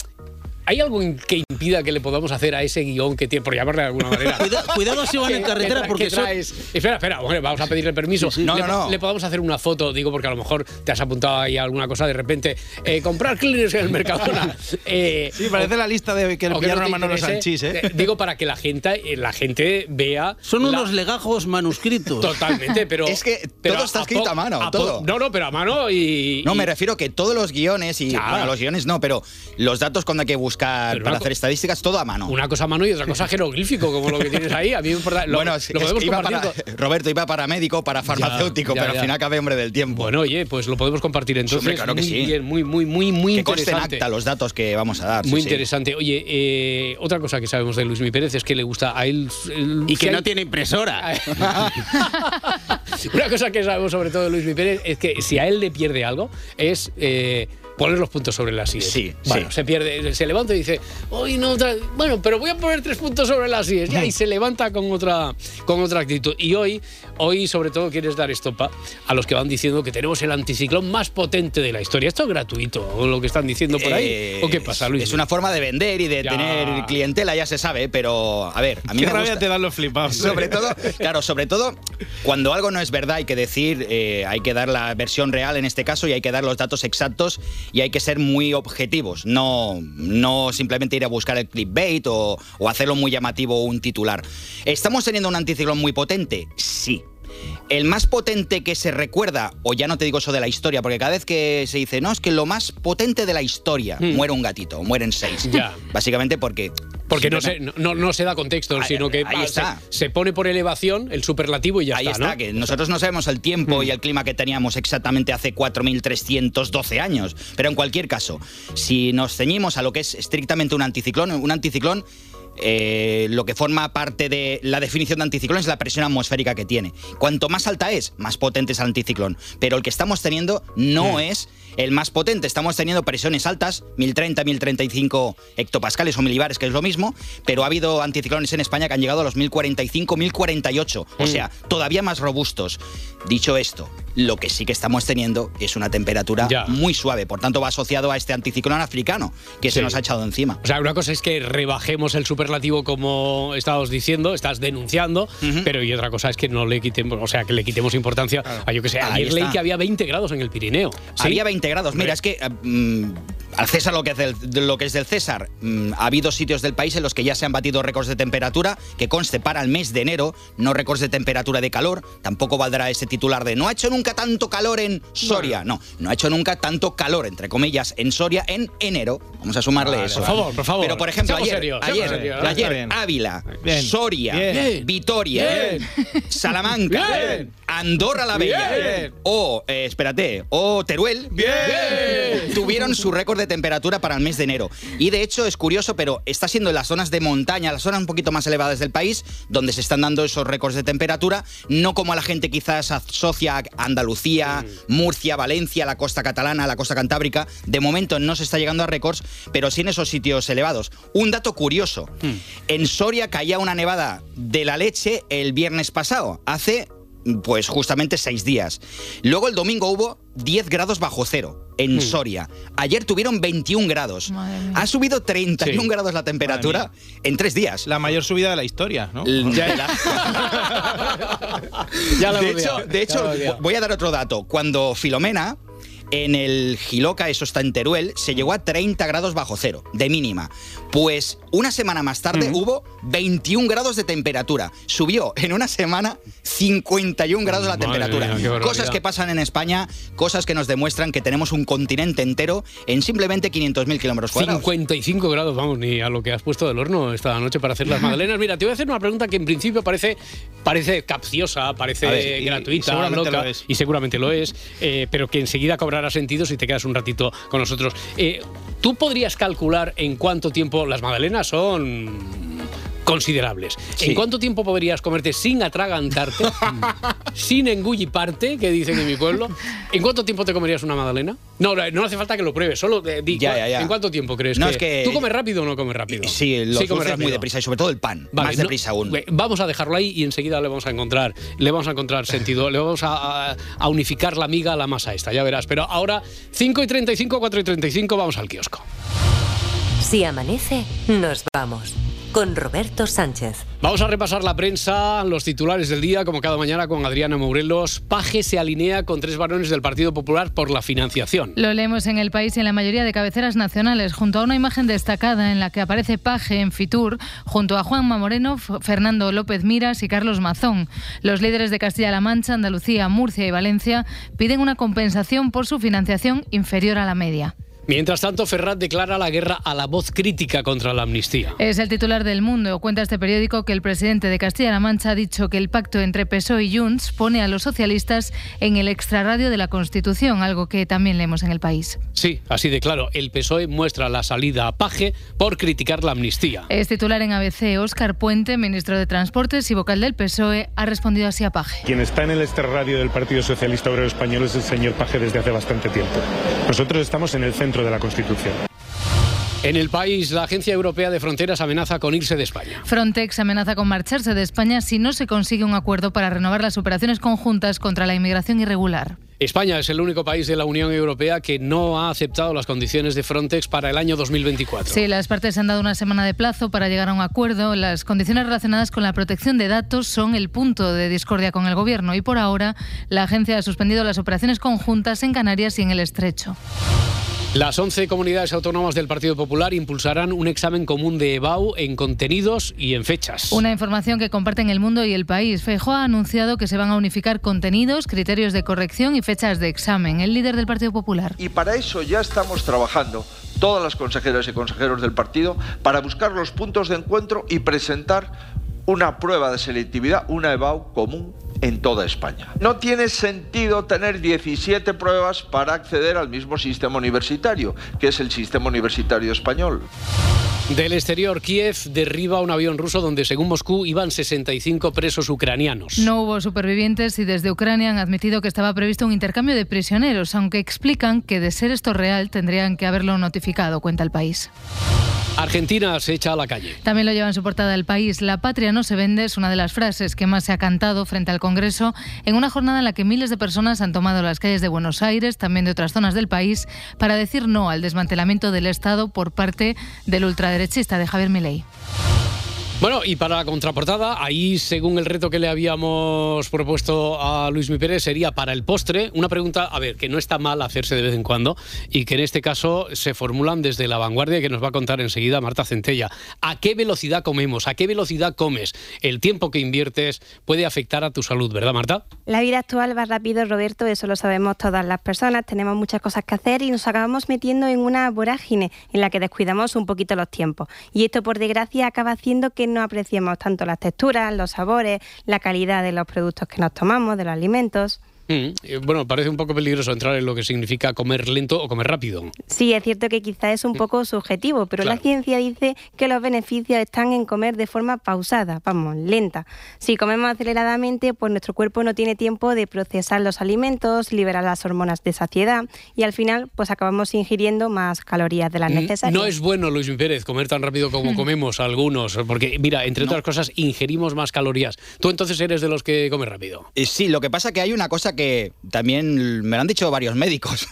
¿Hay algo que impida que le podamos hacer a ese guion que tiene, por llamarle de alguna manera? Cuida- cuidado si van en que- carretera, que porque que eso- Espera, espera, hombre, vamos a pedirle permiso. No, le, no, no. le podamos hacer una foto, digo, porque a lo mejor te has apuntado ahí a alguna cosa de repente. eh, comprar cleaners en el Mercadona. Eh, Sí, parece la lista de que le o pillaron no a Manolo Sanchís, ¿eh? eh, Digo para que la gente, eh, la gente vea. Son la- unos legajos manuscritos. Totalmente, pero. Es que pero todo está escrito po- a mano, po- todo. No, no, pero a mano y. No, y- me refiero que todos los guiones y Ya. bueno, los guiones no, pero los datos cuando hay que buscar Pero para hacer estadísticas, todo a mano. Una cosa a mano y otra cosa jeroglífico, como lo que tienes ahí. A mí me importa. Lo, bueno, lo es- podemos iba compartir. para- con- Roberto iba para médico, para farmacéutico, ya, pero ya. al final acabé hombre del tiempo. Bueno, oye, pues lo podemos compartir entonces. Hombre, claro que muy sí. bien, muy, muy, muy, muy que conste en interesante. acta los datos que vamos a dar. Muy sí, sí. interesante. Oye, eh, otra cosa que sabemos de Luis Mi Pérez es que le gusta a él. el- Y que si no hay- tiene impresora. Una cosa que sabemos sobre todo de Luis Mi Pérez es que si a él le pierde algo es eh, poner los puntos sobre las IES. Sí, Bueno, sí. se pierde, se levanta y dice, hoy no, bueno, pero voy a poner tres puntos sobre las. Ya, y se levanta con otra, con otra actitud. Y hoy, hoy sobre todo quieres dar estopa a los que van diciendo que tenemos el anticiclón más potente de la historia. ¿Esto es gratuito lo que están diciendo por ahí? Eh, ¿O qué pasa, Luis? Es una forma de vender y de Ya. tener clientela, ya se sabe, pero a ver, a mí Qué me rabia gusta. te dan los flipados. Sobre todo, claro, sobre todo cuando algo no es verdad hay que decir, eh, hay que dar la versión real en este caso y hay que dar los datos exactos y hay que ser muy objetivos, no, no simplemente ir a buscar el clickbait o, o hacerlo muy llamativo un titular. ¿Estamos teniendo un anticiclón muy potente? Sí. El más potente que se recuerda, o ya no te digo eso de la historia, porque cada vez que se dice, no, es que lo más potente de la historia, muere un gatito, mueren seis. Hmm. Ya. Básicamente porque... Porque no se, no, no se da contexto, Ahí- sino que ahí ah, está. Se, se pone por elevación el superlativo y ya Ahí está, está, ¿no? que nosotros no sabemos el tiempo y el clima que teníamos exactamente hace 4.312 años. Pero en cualquier caso, si nos ceñimos a lo que es estrictamente un anticiclón, un anticiclón eh, lo que forma parte de la definición de anticiclón es la presión atmosférica que tiene. Cuanto más alta es, más potente es el anticiclón. Pero el que estamos teniendo no es el más potente. Estamos teniendo presiones altas, 1030, 1035 hectopascales o milibares, que es lo mismo, pero ha habido anticiclones en España que han llegado a los 1045, 1048. O sea, todavía más robustos. Dicho esto, lo que sí que estamos teniendo es una temperatura Ya. muy suave. Por tanto, va asociado a este anticiclón africano que se nos ha echado encima. O sea, una cosa es que rebajemos el superlativo como estabas diciendo, estás denunciando, pero y otra cosa es que no le quitemos, o sea, que le quitemos importancia a yo que sé, leí está. que había 20 grados en el Pirineo. ¿sí? Había 20 grados. Mira, es que eh, mm, al César lo que, es del, de lo que es del César, mm, ha habido sitios del país en los que ya se han batido récords de temperatura, que conste para el mes de enero, no récords de temperatura de calor, tampoco valdrá ese titular de no ha hecho nunca tanto calor en Soria. No, no ha hecho nunca tanto calor, entre comillas, en Soria en enero. Vamos a sumarle Vale, eso. por favor, por favor. Pero, por ejemplo, ayer, serios, ayer, serios, ¿eh? ayer. Ávila, Bien. Soria, Bien. Vitoria, Bien. Salamanca. Andorra la Bella, o, eh, espérate, o Teruel, Bien. tuvieron su récord de temperatura para el mes de enero. Y de hecho es curioso, pero está siendo en las zonas de montaña, las zonas un poquito más elevadas del país, donde se están dando esos récords de temperatura, no como a la gente quizás asocia a Andalucía, Murcia, Valencia, la costa catalana, la costa cantábrica. De momento no se está llegando a récords, pero sí en esos sitios elevados. Un dato curioso. En Soria caía una nevada de la leche el viernes pasado, hace pues justamente seis días. Luego el domingo hubo 10 grados bajo cero en Soria. Ayer tuvieron 21 grados. Ha subido 31 Sí. grados la temperatura en tres días. La mayor subida de la historia, ¿no? Ya lo de hemos hecho, de ya hecho voy a dar otro dato. Cuando Filomena, en el Giloca, eso está en Teruel, se llegó a 30 grados bajo cero, de mínima. Pues una semana más tarde hubo 21 grados de temperatura. Subió en una semana 51 grados la temperatura. mía, cosas que pasan en España, cosas que nos demuestran que tenemos un continente entero en simplemente 500.000 kilómetros cuadrados. 55 grados, vamos, ni a lo que has puesto del horno esta noche para hacer las magdalenas. Mira, te voy a hacer una pregunta que en principio parece, parece capciosa, parece ver, gratuita, y seguramente loca, lo es. y seguramente lo es, eh, pero que enseguida cobrará sentido si te quedas un ratito con nosotros. Eh, ¿Tú podrías calcular en cuánto tiempo las magdalenas son considerables? Sí. ¿En cuánto tiempo podrías comerte sin atragantarte, sin engulliparte, que dicen en mi pueblo? ¿En cuánto tiempo te comerías una magdalena? No, no hace falta que lo pruebes, solo eh, di, Ya, ya, ya. ¿en cuánto tiempo crees No, que, es que- ¿Tú comes rápido o no comes rápido? Sí, los comes dulces muy deprisa y sobre todo el pan, Vale, más no- deprisa aún. Vamos a dejarlo ahí y enseguida le vamos a encontrar, le vamos a encontrar sentido, le vamos a, a- a unificar la miga a la masa esta, ya verás. Pero ahora, 5 y 35, 4 y 35, vamos al kiosco. Si amanece, nos vamos. Con Roberto Sánchez. Vamos a repasar la prensa, los titulares del día, como cada mañana con Adriana Morelos. Paje se alinea con tres varones del Partido Popular por la financiación. Lo leemos en el país y en la mayoría de cabeceras nacionales, junto a una imagen destacada en la que aparece Paje en Fitur, junto a Juanma Moreno, Fernando López Miras y Carlos Mazón. Los líderes de Castilla-La Mancha, Andalucía, Murcia y Valencia piden una compensación por su financiación inferior a la media. Mientras tanto, Ferrat declara la guerra a la voz crítica contra la amnistía. Es el titular del Mundo. Cuenta este periódico que el presidente de Castilla-La Mancha ha dicho que el pacto entre PSOE y Junts pone a los socialistas en el extrarradio de la Constitución, algo que también leemos en el país. Sí, así de claro, el PSOE muestra la salida a Paje por criticar la amnistía. Es titular en ABC. Óscar Puente, ministro de Transportes y vocal del PSOE, ha respondido así a Paje. Quien está en el extrarradio del Partido Socialista Obrero Español es el señor Paje desde hace bastante tiempo. Nosotros estamos en el centro de la Constitución. En el país, la Agencia Europea de Fronteras amenaza con irse de España. Frontex amenaza con marcharse de España si no se consigue un acuerdo para renovar las operaciones conjuntas contra la inmigración irregular. España es el único país de la Unión Europea que no ha aceptado las condiciones de Frontex para el año 2024. Sí, las partes han dado una semana de plazo para llegar a un acuerdo. Las condiciones relacionadas con la protección de datos son el punto de discordia con el Gobierno y por ahora la agencia ha suspendido las operaciones conjuntas en Canarias y en el Estrecho. Las 11 comunidades autónomas del Partido Popular impulsarán un examen común de EBAU en contenidos y en fechas. Una información que comparten el mundo y el país. Feijóo ha anunciado que se van a unificar contenidos, criterios de corrección y fechas de examen. El líder del Partido Popular. Y para eso ya estamos trabajando, todas las consejeras y consejeros del partido, para buscar los puntos de encuentro y presentar una prueba de selectividad, una EBAU común en toda España. No tiene sentido tener 17 pruebas para acceder al mismo sistema universitario, que es el sistema universitario español. Del exterior, Kiev derriba un avión ruso donde, según Moscú, iban 65 presos ucranianos. No hubo supervivientes y desde Ucrania han admitido que estaba previsto un intercambio de prisioneros, aunque explican que de ser esto real tendrían que haberlo notificado, cuenta el país. Argentina se echa a la calle. También lo lleva en su portada el país. La patria no se vende es una de las frases que más se ha cantado frente al Congreso en una jornada en la que miles de personas han tomado las calles de Buenos Aires, también de otras zonas del país, para decir no al desmantelamiento del Estado por parte del ultraderechista de Javier Milei. Bueno, y para la contraportada, ahí, según el reto que le habíamos propuesto a Luis Mi Pérez, sería para el postre una pregunta, a ver, que no está mal hacerse de vez en cuando y que en este caso se formulan desde la vanguardia que nos va a contar enseguida Marta Centella. ¿A qué velocidad comemos? ¿A qué velocidad comes? El tiempo que inviertes puede afectar a tu salud, ¿verdad, Marta? La vida actual va rápido, Roberto, eso lo sabemos todas las personas, tenemos muchas cosas que hacer y nos acabamos metiendo en una vorágine en la que descuidamos un poquito los tiempos. Y esto, por desgracia, acaba haciendo que no apreciemos tanto las texturas, los sabores, la calidad de los productos que nos tomamos, de los alimentos. Mm, eh, bueno, parece un poco peligroso entrar en lo que significa comer lento o comer rápido. Sí, es cierto que quizá es un poco subjetivo, pero la ciencia dice que los beneficios están en comer de forma pausada, vamos, lenta. Si comemos aceleradamente, pues nuestro cuerpo no tiene tiempo de procesar los alimentos, liberar las hormonas de saciedad y al final pues acabamos ingiriendo más calorías de las Mm, necesarias. No es bueno, Luis Pérez, comer tan rápido como comemos algunos, porque mira, entre otras cosas, ingerimos más calorías. Tú entonces eres de los que comes rápido. Eh, Sí, lo que pasa que hay una cosa que también me lo han dicho varios médicos.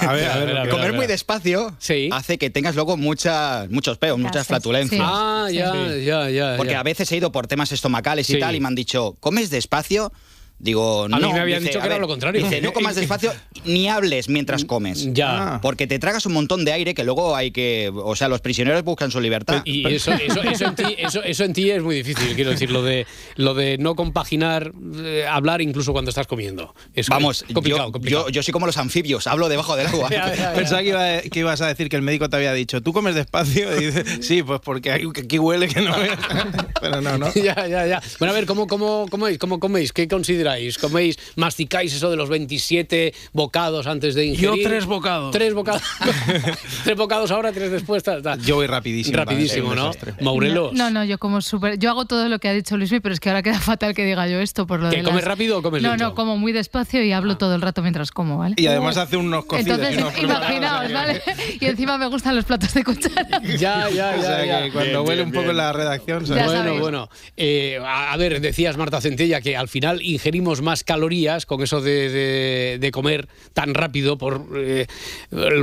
A ver, a ver, a ver, Comer a ver. muy despacio hace que tengas luego muchas, muchos peos, muchas Gases. flatulencias. Sí. Ah, ya, Sí. ya, ya. Porque ya. a veces he ido por temas estomacales y Sí. tal y me han dicho, ¿comes despacio? Digo, mí no. me habían Dice, dicho que era lo contrario. Dice, no comas despacio ni hables mientras comes. Ya. Porque te tragas un montón de aire que luego hay que. O sea, los prisioneros buscan su libertad. Y eso, eso, eso, en ti, eso, eso en ti es muy difícil, quiero decir, lo de, lo de no compaginar, eh, hablar incluso cuando estás comiendo. Es Vamos, complicado, yo, complicado. Yo, yo soy como los anfibios, hablo debajo del agua. Pensaba que, iba- que ibas a decir que el médico te había dicho, ¿tú comes despacio? Y dices, sí, pues porque aquí, huele que no veas". Pero no, ¿no? Ya, ya, ya. Bueno, a ver, ¿cómo, cómo, coméis? ¿Cómo coméis? ¿Qué consideráis? ¿Coméis, masticáis eso de los 27 bocados antes de Yo ingerir? tres bocados. Tres bocados. tres bocados ahora, tres después. tal, tal. Yo voy rapidísimo. Rapidísimo, ¿no? Maurelos. No, no, yo como súper. Yo hago todo lo que ha dicho Luismi, pero es que ahora queda fatal que diga yo esto por lo ¿Que de. comes las- rápido o comes No, lento? no, como muy despacio y hablo todo el rato mientras como, ¿vale? Y además hace unos cocidos. Entonces, y unos imaginaos, ¿vale? Y encima me gustan los platos de cuchara. Ya, ya, O sea, ya. que cuando huele un poco en la redacción... Ya bueno, sabéis. bueno. Eh, a, a ver, decías Marta Centella que al final ingerimos más calorías con eso de, de- comer tan rápido por eh,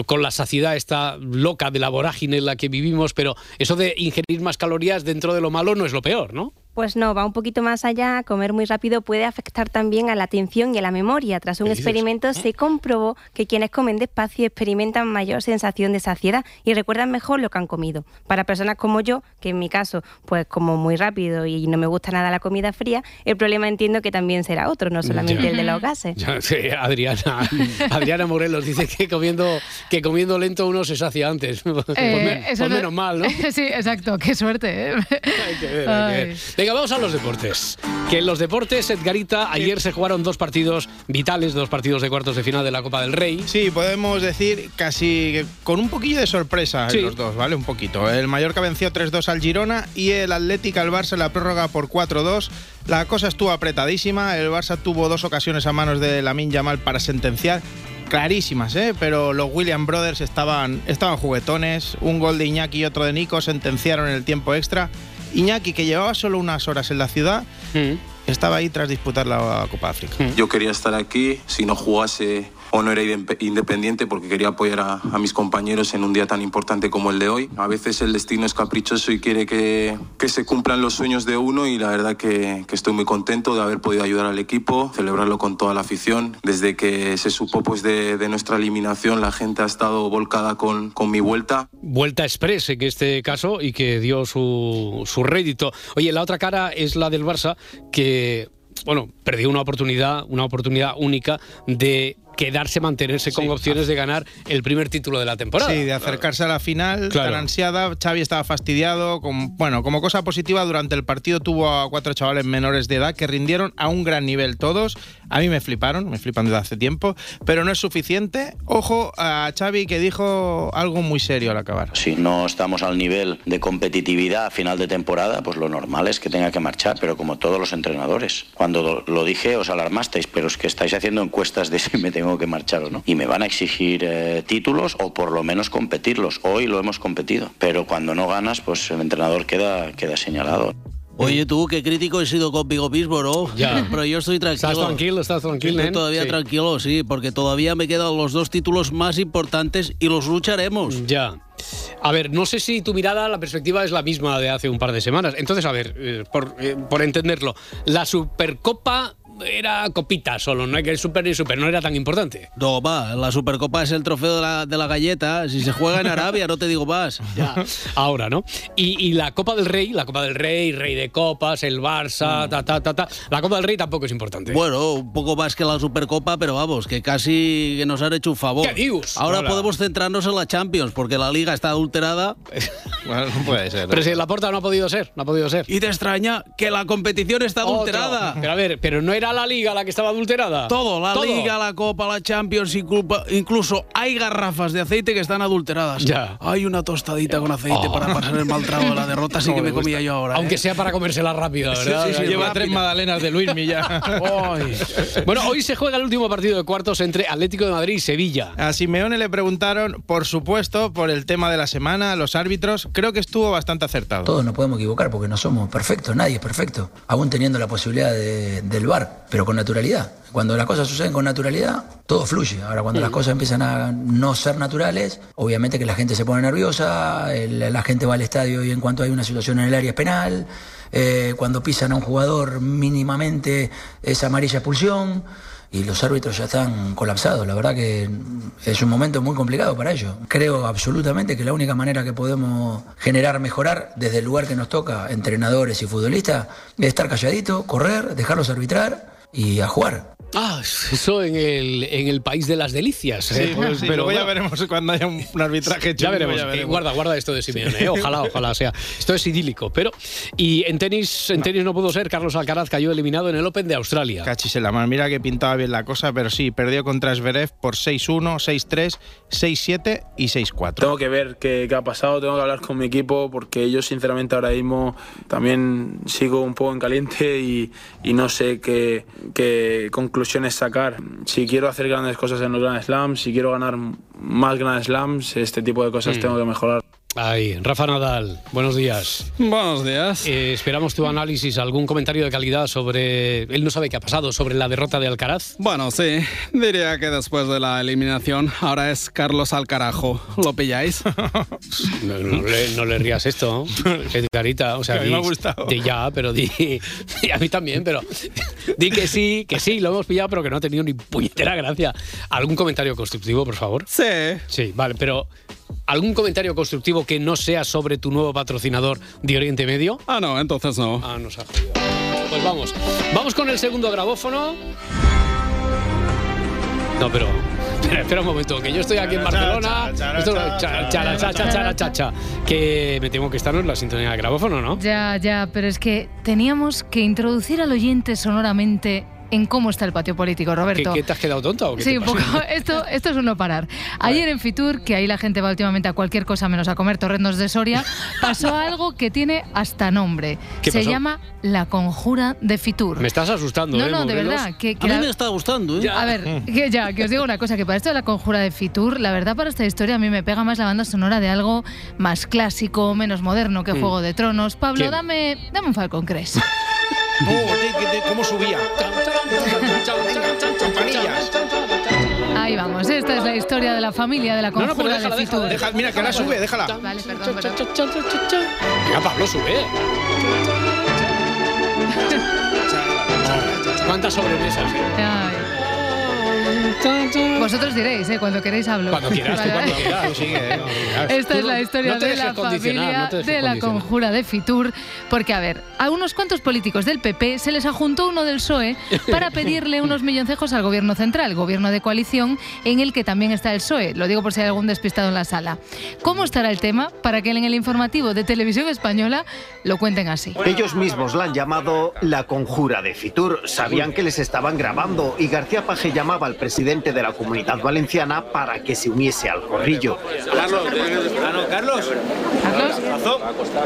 con la saciedad esta loca de la vorágine en la que vivimos, pero eso de ingerir más calorías dentro de lo malo no es lo peor, ¿no? Pues no, va un poquito más allá. Comer muy rápido puede afectar también a la atención y a la memoria. Tras un experimento se comprobó que quienes comen despacio experimentan mayor sensación de saciedad y recuerdan mejor lo que han comido. Para personas como yo, que en mi caso, pues como muy rápido y no me gusta nada la comida fría, el problema entiendo que también será otro, no solamente Ya. el de los gases. Ya, sí, Adriana, Adriana Morelos dice que comiendo, que comiendo lento uno se sacia antes. Pues, Eh, me- eso pues no- menos mal, ¿no? sí, exacto, qué suerte. ¿eh? Hay que ver, hay que ver. Venga, vamos a los deportes. Que en los deportes, Edgarita, ayer se jugaron dos partidos vitales, dos partidos de cuartos de final de la Copa del Rey. Sí, podemos decir casi con un poquillo de sorpresa en Sí. los dos, ¿vale? Un poquito. El Mallorca venció 3-2 al Girona y el Atlético al Barça en la prórroga por 4-2. La cosa estuvo apretadísima. El Barça tuvo dos ocasiones a manos de Lamin Yamal para sentenciar. Clarísimas, ¿eh? Pero los William Brothers estaban, estaban juguetones. Un gol de Iñaki y otro de Nico sentenciaron en el tiempo extra. Iñaki, que llevaba solo unas horas en la ciudad, estaba ahí tras disputar la Copa África. Yo quería estar aquí, si no jugase o no era inde- independiente porque quería apoyar a, mis compañeros en un día tan importante como el de hoy. A veces el destino es caprichoso y quiere que, se cumplan los sueños de uno y la verdad que, estoy muy contento de haber podido ayudar al equipo, celebrarlo con toda la afición. Desde que se supo pues, de, de nuestra eliminación la gente ha estado volcada con, con mi vuelta. Vuelta express en este caso y que dio su, su rédito. Oye, la otra cara es la del Barça que, bueno, perdió una oportunidad, una oportunidad única de quedarse, mantenerse con opciones de ganar el primer título de la temporada. Sí, de acercarse a la final Claro. tan ansiada. Xavi estaba fastidiado. Con, bueno, como cosa positiva, durante el partido tuvo a cuatro chavales menores de edad que rindieron a un gran nivel todos. A mí me fliparon, me flipan desde hace tiempo, pero no es suficiente. Ojo a Xavi que dijo algo muy serio al acabar. Si no estamos al nivel de competitividad a final de temporada, pues lo normal es que tenga que marchar, pero como todos los entrenadores. Cuando lo dije os alarmasteis, pero es que estáis haciendo encuestas de si me tengo que marchar o no. Y me van a exigir eh, títulos o por lo menos competirlos. Hoy lo hemos competido, pero cuando no ganas, pues el entrenador queda, queda señalado. Oye, tú, qué crítico he sido con Vigo Pisboro. Ya. Pero yo estoy tranquilo. ¿Estás tranquilo? ¿Estás tranquilo, Estoy nen? todavía Sí. tranquilo, sí, porque todavía me quedan los dos títulos más importantes y los lucharemos. Ya. A ver, no sé si tu mirada, la perspectiva es la misma de hace un par de semanas. Entonces, a ver, eh, por, eh, por entenderlo, la Supercopa era copita solo, no hay que super y super, no era tan importante. No, va, la Supercopa es el trofeo de la, de la galleta. Si se juega en Arabia, no te digo más. Ya, ahora, ¿no? Y, y la Copa del Rey, la Copa del Rey, Rey de Copas, el Barça, ta, ta, ta, ta. La Copa del Rey tampoco es importante. Bueno, un poco más que la Supercopa, pero vamos, que casi que nos han hecho un favor. ¿Qué dius? Ahora Hola. podemos centrarnos en la Champions, porque la Liga está adulterada. Bueno, no puede ser. Pero si la porta no ha podido ser, no ha podido ser. Y te extraña que la competición está Otro. adulterada. Pero a ver, pero no era era la liga la que estaba adulterada. Todo, la liga, la copa, la Champions, incluso, incluso hay garrafas de aceite que están adulteradas. Ya. Hay una tostadita con aceite para pasar el mal trago de la derrota, sí No que me me comía yo ahora. Aunque ¿eh? sea para comérsela rápida, ¿verdad? Sí, sí, lleva tres magdalenas de Luismi ya. Bueno, hoy se juega el último partido de cuartos entre Atlético de Madrid y Sevilla. A Simeone le preguntaron, por supuesto, por el tema de la semana, los árbitros. Creo que estuvo bastante acertado. Todos nos podemos equivocar porque no somos perfectos, nadie es perfecto, aún teniendo la posibilidad de- del VAR, pero con naturalidad. Cuando las cosas suceden con naturalidad, todo fluye. Ahora, cuando las cosas empiezan a no ser naturales, obviamente que la gente se pone nerviosa, el- la gente va al estadio y en cuanto hay una situación en el área es penal, eh, cuando pisan a un jugador mínimamente es amarilla expulsión y los árbitros ya están colapsados. La verdad que es un momento muy complicado para ellos. Creo absolutamente que la única manera que podemos generar, mejorar desde el lugar que nos toca, entrenadores y futbolistas, es estar calladito, correr, dejarlos arbitrar y a jugar. Ah, eso en el, en el país de las delicias. ¿eh? Sí, Pues, sí, pero luego ya veremos cuando haya un, un arbitraje Ya chungo, veremos. Eh, guarda, guarda esto de Simeone. ¿eh? Ojalá, ojalá sea. Esto es idílico. Pero y en tenis, en tenis no pudo ser. Carlos Alcaraz cayó eliminado en el Open de Australia. Cachis en la mano. Mira que pintaba bien la cosa, pero sí, perdió contra Zverev por 6-1, 6-3, 6-7 y 6-4. Tengo que ver qué, qué ha pasado, tengo que hablar con mi equipo porque yo sinceramente ahora mismo también sigo un poco en caliente y, y no sé qué, qué conclusiones sacar. Si quiero hacer grandes cosas en los Grand Slams, si quiero ganar más Grand Slams, este tipo de cosas Mm. tengo que mejorar. Ahí, Rafa Nadal, buenos días. Buenos días. Eh, esperamos tu análisis, algún comentario de calidad sobre. Él no sabe qué ha pasado, sobre la derrota de Alcaraz. Bueno, sí, diría que después de la eliminación ahora es Carlos Alcarajo. ¿Lo pilláis? No, no le, no le rías esto, ¿no? Edgarita. O sea, Que a mí me ha gustado. di ya, pero di. y a mí también, pero. Di que sí, que sí, lo hemos pillado, pero que no ha tenido ni puñetera gracia. ¿Algún comentario constructivo, por favor? Sí. Sí, vale, pero. ¿Algún comentario constructivo que no sea sobre tu nuevo patrocinador de Oriente Medio? Ah, no, entonces no. Ah, nos ha jodido. Pues vamos. Vamos con el segundo grabófono. No, pero. Espera, espera un momento, que yo estoy aquí en Barcelona. Esto- cha- chara, cha, cha, chara, cha, cha. Que me tengo que estar en la sintonía de grabófono, ¿no? Ya, ya, pero es que teníamos que introducir al oyente sonoramente en cómo está el patio político, ¿Qué, Roberto. qué te has quedado tonta o qué Sí, te un poco. Esto, esto es un no parar. Ayer en Fitur, que ahí la gente va últimamente a cualquier cosa menos a comer torrendos de Soria, pasó algo que tiene hasta nombre. ¿Qué Se pasó? llama la conjura de Fitur. Me estás asustando, No, ¿eh? no, de Morelos? verdad. Que, que A mí me está gustando, ¿eh? A ver, que ya, que os digo una cosa, que para esto de la conjura de Fitur, la verdad para esta historia a mí me pega más la banda sonora de algo más clásico, menos moderno que Mm. Juego de Tronos. Pablo, ¿Quién? dame, dame un Falcon Crest. ¿Cómo subía? Ahí vamos, esta es la historia de la familia de la No, no, conjura pero déjala, de déjala, deja- mira, que ahora sube, déjala. Vale, perdón, perdón. Venga, Pablo, sube. ¿Cuántas sobremesas? eh? Ay. Vosotros diréis, ¿eh? cuando queréis hablo. Cuando quieras, tú cuando quieras. Sigue, eh, cuando quieras. Esta Tú es la historia no de la familia no de la conjura de Fitur. Porque, a ver, a unos cuantos políticos del PP se les ajuntó uno del PSOE para pedirle unos milloncejos al gobierno central, gobierno de coalición, en el que también está el PSOE. Lo digo por si hay algún despistado en la sala. ¿Cómo estará el tema? Para que en el informativo de Televisión Española lo cuenten así. Ellos mismos la han llamado la conjura de Fitur. Sabían que les estaban grabando y García Paje llamaba al presidente de la comunidad valenciana para que se uniese al corrillo. Carlos, Carlos.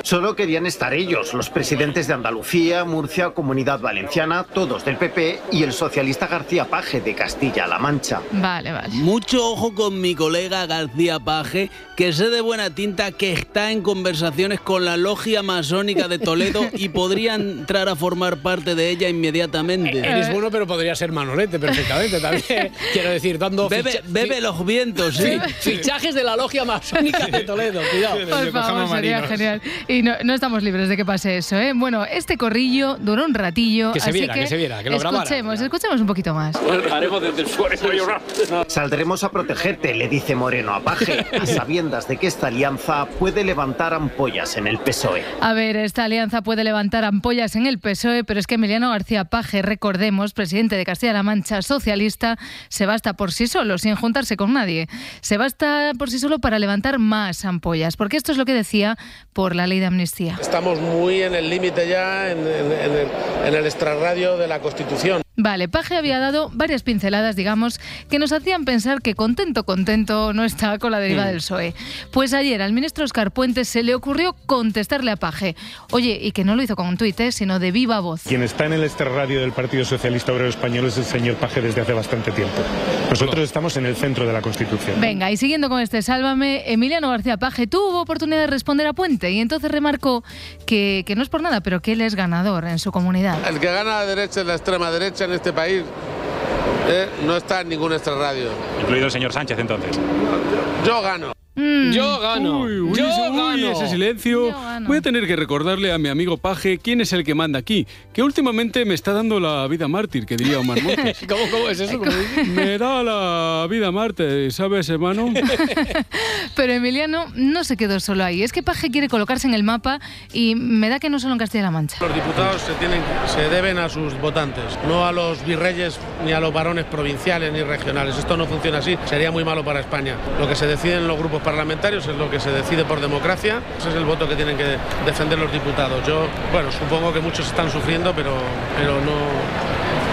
Solo querían estar ellos, los presidentes de Andalucía, Murcia, Comunidad Valenciana, todos del PP y el socialista García Paje de Castilla-La Mancha. Vale, vale. Mucho ojo con mi colega García Paje, que sé de buena tinta que está en conversaciones con la logia masónica de Toledo y podría entrar a formar parte de ella inmediatamente. Eres bueno, pero podría ser Manolete perfectamente también. Quiero decir, dando Bebe, ficha- bebe los vientos, ¿eh? fi- fichajes de la logia masónica de Toledo. Cuidado. Por favor, sería genial. Y no, no estamos libres de que pase eso, ¿eh? Bueno, este corrillo duró un ratillo. Que se así viera, que se viera, que lo grabara. escuchemos, escuchemos un poquito más. Haremos desde el Saldremos a protegerte, le dice Moreno a Paje, a sabiendas de que esta alianza puede levantar ampollas en el PSOE. A ver, esta alianza puede levantar ampollas en el PSOE, pero es que Emiliano García Paje, recordemos, presidente de Castilla-La Mancha, socialista, se basta por sí solo, sin juntarse con nadie. Se basta por sí solo para levantar más ampollas, porque esto es lo que decía por la ley de amnistía. Estamos muy en el límite ya, en, en- en el, en el extrarradio de la Constitución. Vale, Paje había dado varias pinceladas, digamos, que nos hacían pensar que contento, contento no está con la deriva Mm. del PSOE. Pues ayer al ministro Oscar Puentes se le ocurrió contestarle a Paje. Oye, y que no lo hizo con un tuit, ¿eh? sino de viva voz. Quien está en el extrarradio del Partido Socialista Obrero Español es el señor Paje desde hace bastante tiempo. Nosotros estamos en el centro de la Constitución. Venga, y siguiendo con este Sálvame, Emiliano García Paje tuvo oportunidad de responder a Puente y entonces remarcó que, que no es por nada, pero que él es ganador en su comunidad. El que gana la derecha es la extrema derecha en este país. ¿eh? No está en ningún extrarradio. Incluido el señor Sánchez entonces. Yo gano. Yo gano. Uy, uy, yo ese, uy, gano. ese silencio. Voy a tener que recordarle a mi amigo Paje quién es el que manda aquí, que últimamente me está dando la vida mártir, que diría Omar Montes. ¿Cómo, cómo es eso? ¿Cómo me da la vida mártir, ¿sabes, hermano? Pero Emiliano no se quedó solo ahí. Es que Paje quiere colocarse en el mapa y me da que no solo en Castilla-La Mancha. Los diputados se, tienen, se deben a sus votantes, no a los virreyes ni a los varones provinciales ni regionales. Esto no funciona así, sería muy malo para España. Lo que se decide en los grupos parlamentarios es lo que se decide por democracia, ese es el voto que tienen que defender los diputados. Yo, bueno, supongo que muchos están sufriendo, pero, pero no,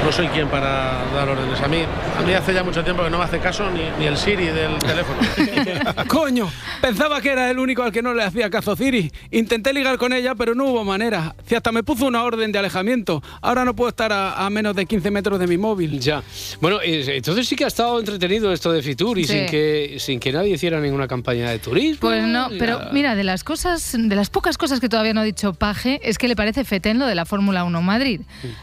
no soy quien para dar órdenes. A mí, a mí hace ya mucho tiempo que no me hace caso ni, ni el Siri del teléfono. Coño, pensaba que era el único al que no le hacía caso Ciri. Intenté ligar con ella, pero no hubo manera. Si hasta me puso una orden de alejamiento. Ahora no puedo estar a, a menos de 15 metros de mi móvil. Ya. Bueno, eh, entonces sí que ha estado entretenido esto de Fitur y Sí. sin, que, sin que nadie hiciera ninguna campaña de turismo. Pues no, pero nada. mira, de las cosas, de las pocas cosas que todavía no ha dicho Paje, es que le parece fetén lo de la Fórmula 1 Madrid.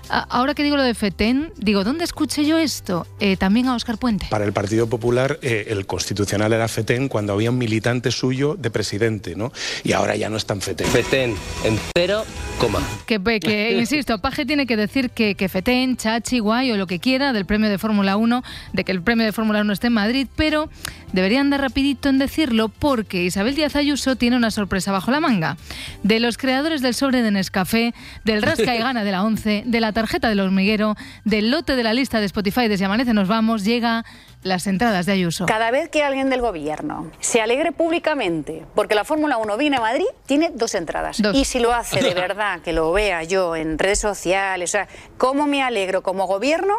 A- ahora que digo lo de fetén, digo, ¿dónde escuché yo esto? Eh, también a Óscar Puente. Para el Partido Popular, eh, el constitucional era FETEN cuando había un militante suyo de presidente, ¿no? Y ahora ya no es tan FETEN. FETEN, en cero, coma. Que, que, insisto, Paje tiene que decir que, que fetén, chachi, guay o lo que quiera del premio de Fórmula 1, de que el premio de Fórmula 1 esté en Madrid, pero debería andar rapidito en decirlo porque Isabel Díaz Ayuso tiene una sorpresa bajo la manga. De los creadores del sobre de Nescafé, del rasca y gana de la 11, de la tarjeta del hormiguero, del lote de la lista de Spotify de Si Amanece Nos Vamos, llega las entradas de Ayuso. Cada vez que alguien del gobierno se alegre públicamente porque la Fórmula 1 viene a Madrid, tiene dos entradas. Dos. Y si lo hace de verdad, que lo vea yo en redes sociales, o sea, ¿cómo me alegro como gobierno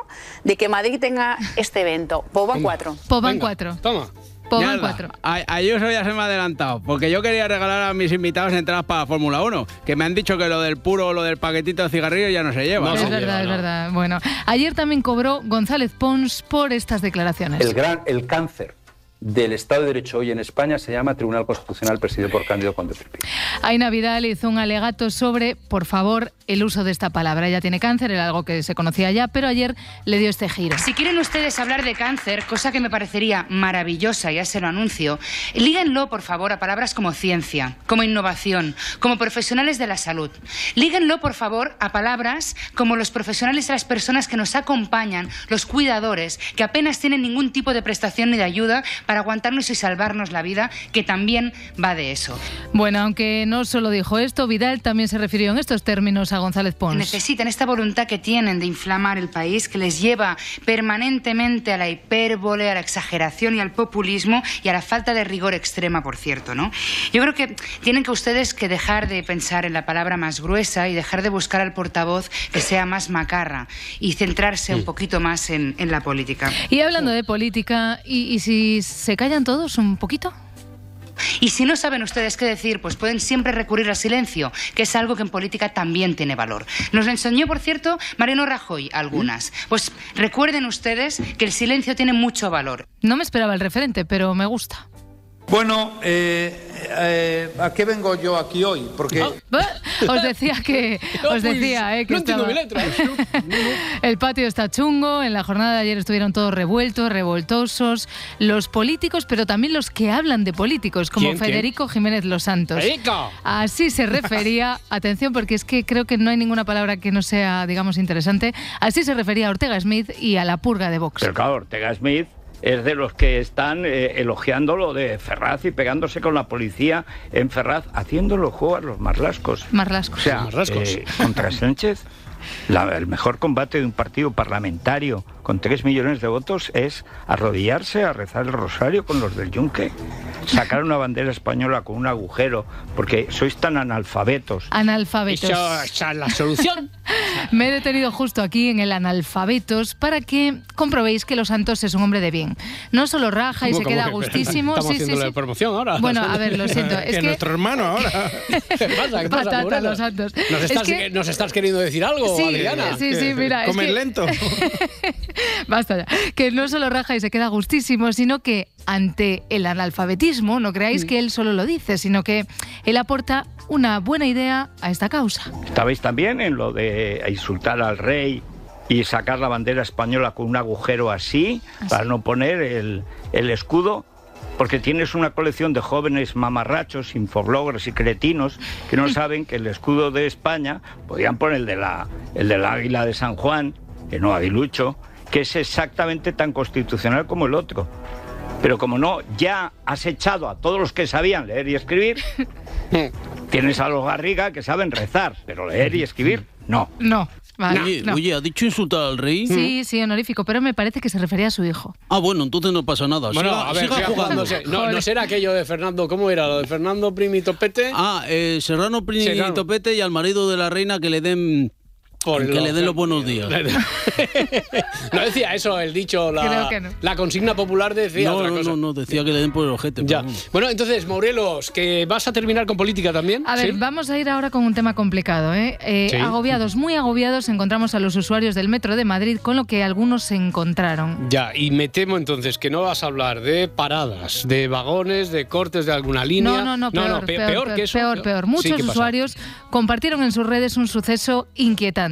de que Madrid tenga este evento? Pues van cuatro. Pues van cuatro. Toma. Cuatro. A- Ayuso ya se me ha adelantado, porque yo quería regalar a mis invitados entradas para la Fórmula 1, que me han dicho que lo del puro o lo del paquetito de cigarrillos ya no se lleva. es verdad, es verdad. Bueno, ayer también cobró González Pons por estas declaraciones. El, gran, el cáncer del Estado de Derecho hoy en España se llama Tribunal Constitucional presidido por Cándido Conde. Aina Vidal hizo un alegato sobre, por favor, el uso de esta palabra. Ella tiene cáncer, era algo que se conocía ya, pero ayer le dio este giro. Si quieren ustedes hablar de cáncer, cosa que me parecería maravillosa, ya se lo anuncio, líguenlo, por favor, a palabras como ciencia, como innovación, como profesionales de la salud. Líguenlo, por favor, a palabras como los profesionales de las personas que nos acompañan, los cuidadores, que apenas tienen ningún tipo de prestación ni de ayuda para aguantarnos y salvarnos la vida, que también va de eso. Bueno, aunque no solo dijo esto, Vidal también se refirió en estos términos a González Pons. Necesitan esta voluntad que tienen de inflamar el país, que les lleva permanentemente a la hipérbole, a la exageración y al populismo y a la falta de rigor extrema, por cierto, ¿no? Yo creo que tienen que ustedes que dejar de pensar en la palabra más gruesa y dejar de buscar al portavoz que sea más macarra y centrarse un poquito más en, en la política. Y hablando de política, ¿y, y si se callan todos un poquito? Y si no saben ustedes qué decir, pues pueden siempre recurrir al silencio, que es algo que en política también tiene valor. Nos lo enseñó, por cierto, Mariano Rajoy algunas. Pues recuerden ustedes que el silencio tiene mucho valor. No me esperaba el referente, pero me gusta. Bueno, eh, eh, ¿a qué vengo yo aquí hoy? Porque Os decía que, os decía, eh, que no entiendo estaba- mi letra. el patio está chungo. En la jornada de ayer estuvieron todos revueltos, revoltosos, los políticos, pero también los que hablan de políticos, como ¿Quién, quién? Federico Jiménez Los Santos. ¡Federico! Así se refería, atención, porque es que creo que no hay ninguna palabra que no sea, digamos, interesante. Así se refería a Ortega Smith y a la purga de Vox. Pero claro, Ortega Smith es de los que están eh, elogiando lo de Ferraz y pegándose con la policía en Ferraz, haciéndolo juego a los marlascos. Marlascos. O sea, eh, contra Sánchez, la- el mejor combate de un partido parlamentario con tres millones de votos es arrodillarse a rezar el rosario con los del Yunque. sacar una bandera española con un agujero, porque sois tan analfabetos. Analfabetos. Esa- esa es la solución. Me he detenido justo aquí en el analfabetos para que comprobéis que Los Santos es un hombre de bien. No solo raja y ¿Cómo, se queda que- gustísimo. Estamos sí, sí, sí. promoción ahora. Bueno, a ver, lo siento. Es que, que nuestro hermano ahora. ¿Qué pasa? ¿Qué pasa, Patata? Los Santos. ¿Nos Es estás, que- ¿Nos estás queriendo decir algo, Sí, Adriana? sí, sí, mira, es Comer que- lento. Basta ya. Que no solo raja y se queda gustísimo, sino que ante el analfabetismo, no Mm. creáis que él solo lo dice, sino que él aporta una buena idea a esta causa. Estabais también en lo de insultar al rey y sacar la bandera española con un agujero así, para no poner el, el escudo, porque tienes una colección de jóvenes mamarrachos, infobloggers y cretinos que no saben que el escudo de España, podían poner el de la, el del águila de San Juan, que no aguilucho, que es exactamente tan constitucional como el otro. Pero como no, ya has echado a todos los que sabían leer y escribir, tienes a los Garriga que saben rezar, pero leer y escribir, no. No. Vale, Oye, no. oye, ¿ha dicho insultar al rey? Sí, sí, honorífico, pero me parece que se refería a su hijo. Ah, bueno, entonces no pasa nada. Bueno, siga, a ver, siga siga jugando. No, no será aquello de Fernando, ¿cómo era? Lo de Fernando Primito Pete. Ah, eh, Serrano Prini Serrano. Topete y al marido de la reina que le den Por que lo- le den los buenos días. no decía eso el dicho, Creo la, que no. la consigna popular decía No, otra no, cosa. no, no, decía que le den por el ojete. Ya. bueno. Bueno, entonces, Morelos, que vas a terminar con política también. A ver, ¿Sí? vamos a ir ahora con un tema complicado. ¿eh? Eh, Sí. Agobiados, muy agobiados, encontramos a los usuarios del metro de Madrid con lo que algunos se encontraron. Ya, y me temo entonces que no vas a hablar de paradas, de vagones, de cortes de alguna línea. No, no, no, peor, pe- peor, que eso. peor, peor. Muchos usuarios compartieron en sus redes un suceso inquietante.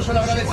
Aplauso a la hora de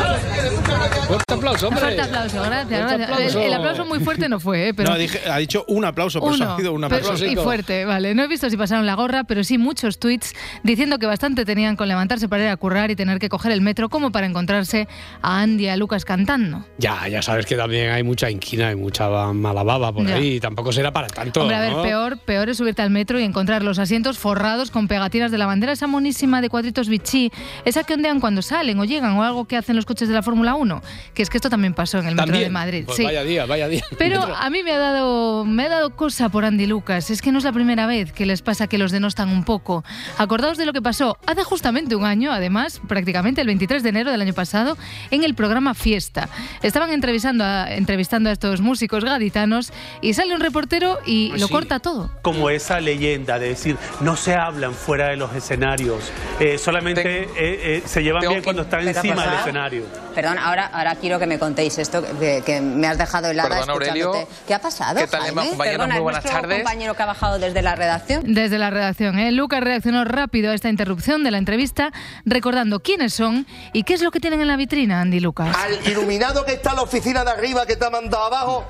Fuerte aplauso, hombre. Fuerte aplauso, gracias. Fuerte gracias. aplauso. El, el aplauso muy fuerte no fue, ¿eh? pero No, dije- ha dicho un aplauso, Uno, ha sido un pero- aplauso. y fuerte, vale. No he visto si pasaron la gorra, pero sí muchos tweets diciendo que bastante tenían con levantarse para ir a currar y tener que coger el metro como para encontrarse a Andy y a Lucas cantando. Ya, ya sabes que también hay mucha inquina y mucha mala baba por Ya. ahí. Tampoco será para tanto. Hombre, a ver, ¿no? peor, peor es subirte al metro y encontrar los asientos forrados con pegatinas de la bandera, esa monísima de cuadritos Vichy, esa que ondean cuando salen o llegan o algo que hacen los coches de la Fórmula 1, que es que esto también pasó en el metro de Madrid. Pues sí. Vaya día, vaya día. Pero a mí me ha dado me ha dado cosa por Andy Lucas. Es que no es la primera vez que les pasa que los denostan un poco. Acordaos de lo que pasó hace justamente un año, además, prácticamente el 23 de enero del año pasado, en el programa Fiesta. Estaban entrevistando a, entrevistando a estos músicos gaditanos y sale un reportero y Pues lo sí. corta todo. como esa leyenda de decir no se hablan fuera de los escenarios, eh, solamente eh, eh, se llevan bien cuando están ¿Qué te ha encima del pasado? escenario. Perdón, ahora, ahora quiero que me contéis esto, que, que me has dejado helada Perdón, Aurelio. ¿Qué ha pasado, ¿Qué tal, Jaime? Emma, compañeros? Perdona, Muy ¿es buenas tardes. compañero que ha bajado desde la redacción? Desde la redacción, ¿eh? Lucas reaccionó rápido a esta interrupción de la entrevista, recordando quiénes son y qué es lo que tienen en la vitrina, Andy Lucas. Al iluminado que está en la oficina de arriba que te ha mandado abajo,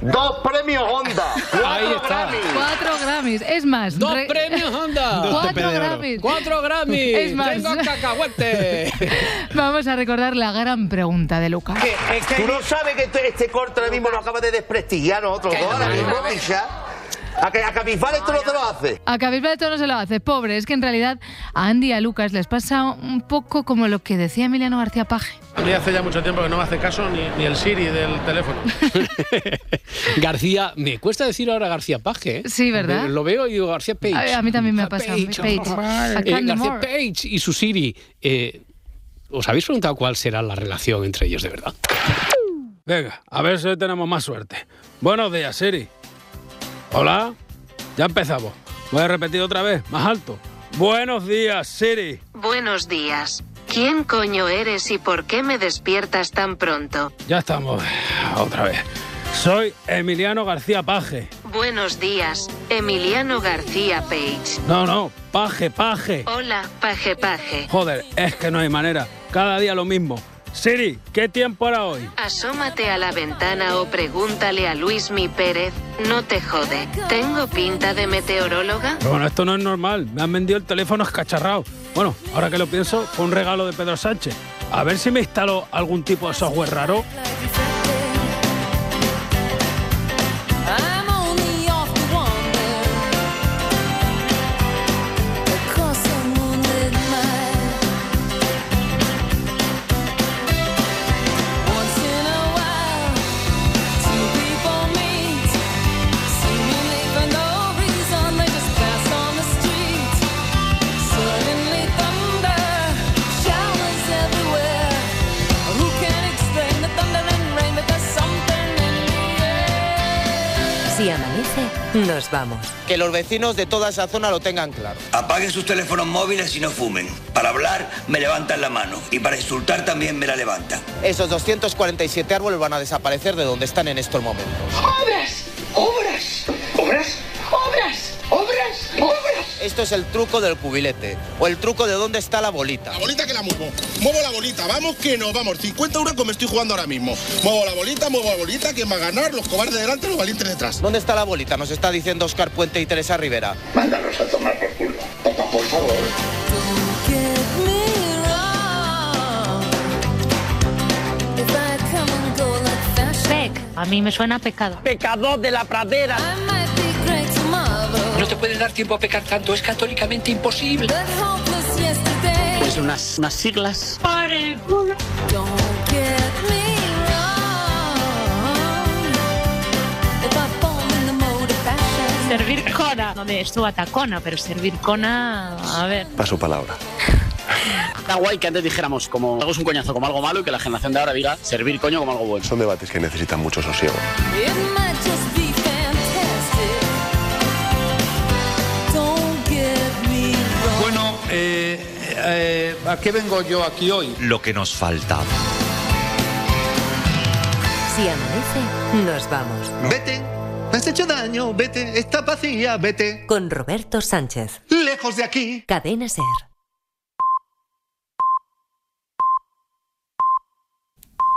dos premios Honda. Ahí está. Cuatro Grammys, es más. Dos re- premios Honda. Cuatro Grammys. Cuatro Grammys. Es más. Tengo cacahuete. Vamos a recordar la gran pregunta de Lucas. Tú no sabes que este, este corte ahora mismo lo acaba de desprestigiar a nosotros dos, ahora mismo. A que a Cabifar esto no te lo hace. A Cabizbajo esto no se lo hace, pobre. Es que en realidad a Andy y a Lucas les pasa un poco como lo que decía Emiliano García Paje. A mí hace ya mucho tiempo que no me hace caso ni, ni el Siri del teléfono. García, me cuesta decir ahora García Paje. ¿eh? Sí, ¿verdad? Lo veo y digo García Page. A, a mí también me ha pasado. Page, oh, Eh, García. Page y su Siri. eh, ¿Os habéis preguntado cuál será la relación entre ellos de verdad? Venga, a ver si hoy tenemos más suerte. Buenos días, Siri. Hola. Ya empezamos. Voy a repetir otra vez, más alto. Buenos días, Siri. Buenos días. ¿Quién coño eres y por qué me despiertas tan pronto? Ya estamos. Otra vez. Soy Emiliano García Paje. Buenos días, Emiliano García Page. No, no, Paje, Paje. Hola, paje paje. Joder, es que no hay manera. Cada día lo mismo. Siri, ¿qué tiempo era hoy? Asómate a la ventana o pregúntale a Luis Mi Pérez. No te jode. ¿Tengo pinta de meteoróloga? Pero bueno, esto no es normal. Me han vendido el teléfono escacharrado. Bueno, ahora que lo pienso, fue un regalo de Pedro Sánchez. A ver si me instaló algún tipo de software raro. Si amanece, nos vamos. Que los vecinos de toda esa zona lo tengan claro. Apaguen sus teléfonos móviles y no fumen. Para hablar me levantan la mano y para insultar también me la levantan. Esos 247 árboles van a desaparecer de donde están en estos momentos. ¡Obras! ¡Obras! ¡Obras! ¡Obras! Esto es el truco del cubilete o el truco de dónde está la bolita. La bolita que la muevo. Muevo la bolita. Vamos que nos vamos. 50 euros como estoy jugando ahora mismo. Muevo la bolita, muevo la bolita. ¿Quién va a ganar? Los cobardes delante, los valientes detrás. ¿Dónde está la bolita? Nos está diciendo Oscar Puente y Teresa Rivera. Mándanos a tomar por culo. Papá, por favor. Pec, a mí me suena a pecado. Pecador de la pradera. No te puede dar tiempo a pecar tanto, es católicamente imposible. Pues unas, unas siglas. Por el culo. Servir cona. No me estuvo a tacona, pero servir cona. A ver. Paso palabra. Está guay que antes dijéramos como algo es un coñazo como algo malo y que la generación de ahora diga servir coño como algo bueno. Son debates que necesitan mucho sosiego. Eh, ¿a qué vengo yo aquí hoy? Lo que nos faltaba. Si amanece, nos vamos. Vete, me has hecho daño, vete, esta vacía, vete. Con Roberto Sánchez. Lejos de aquí. Cadena Ser.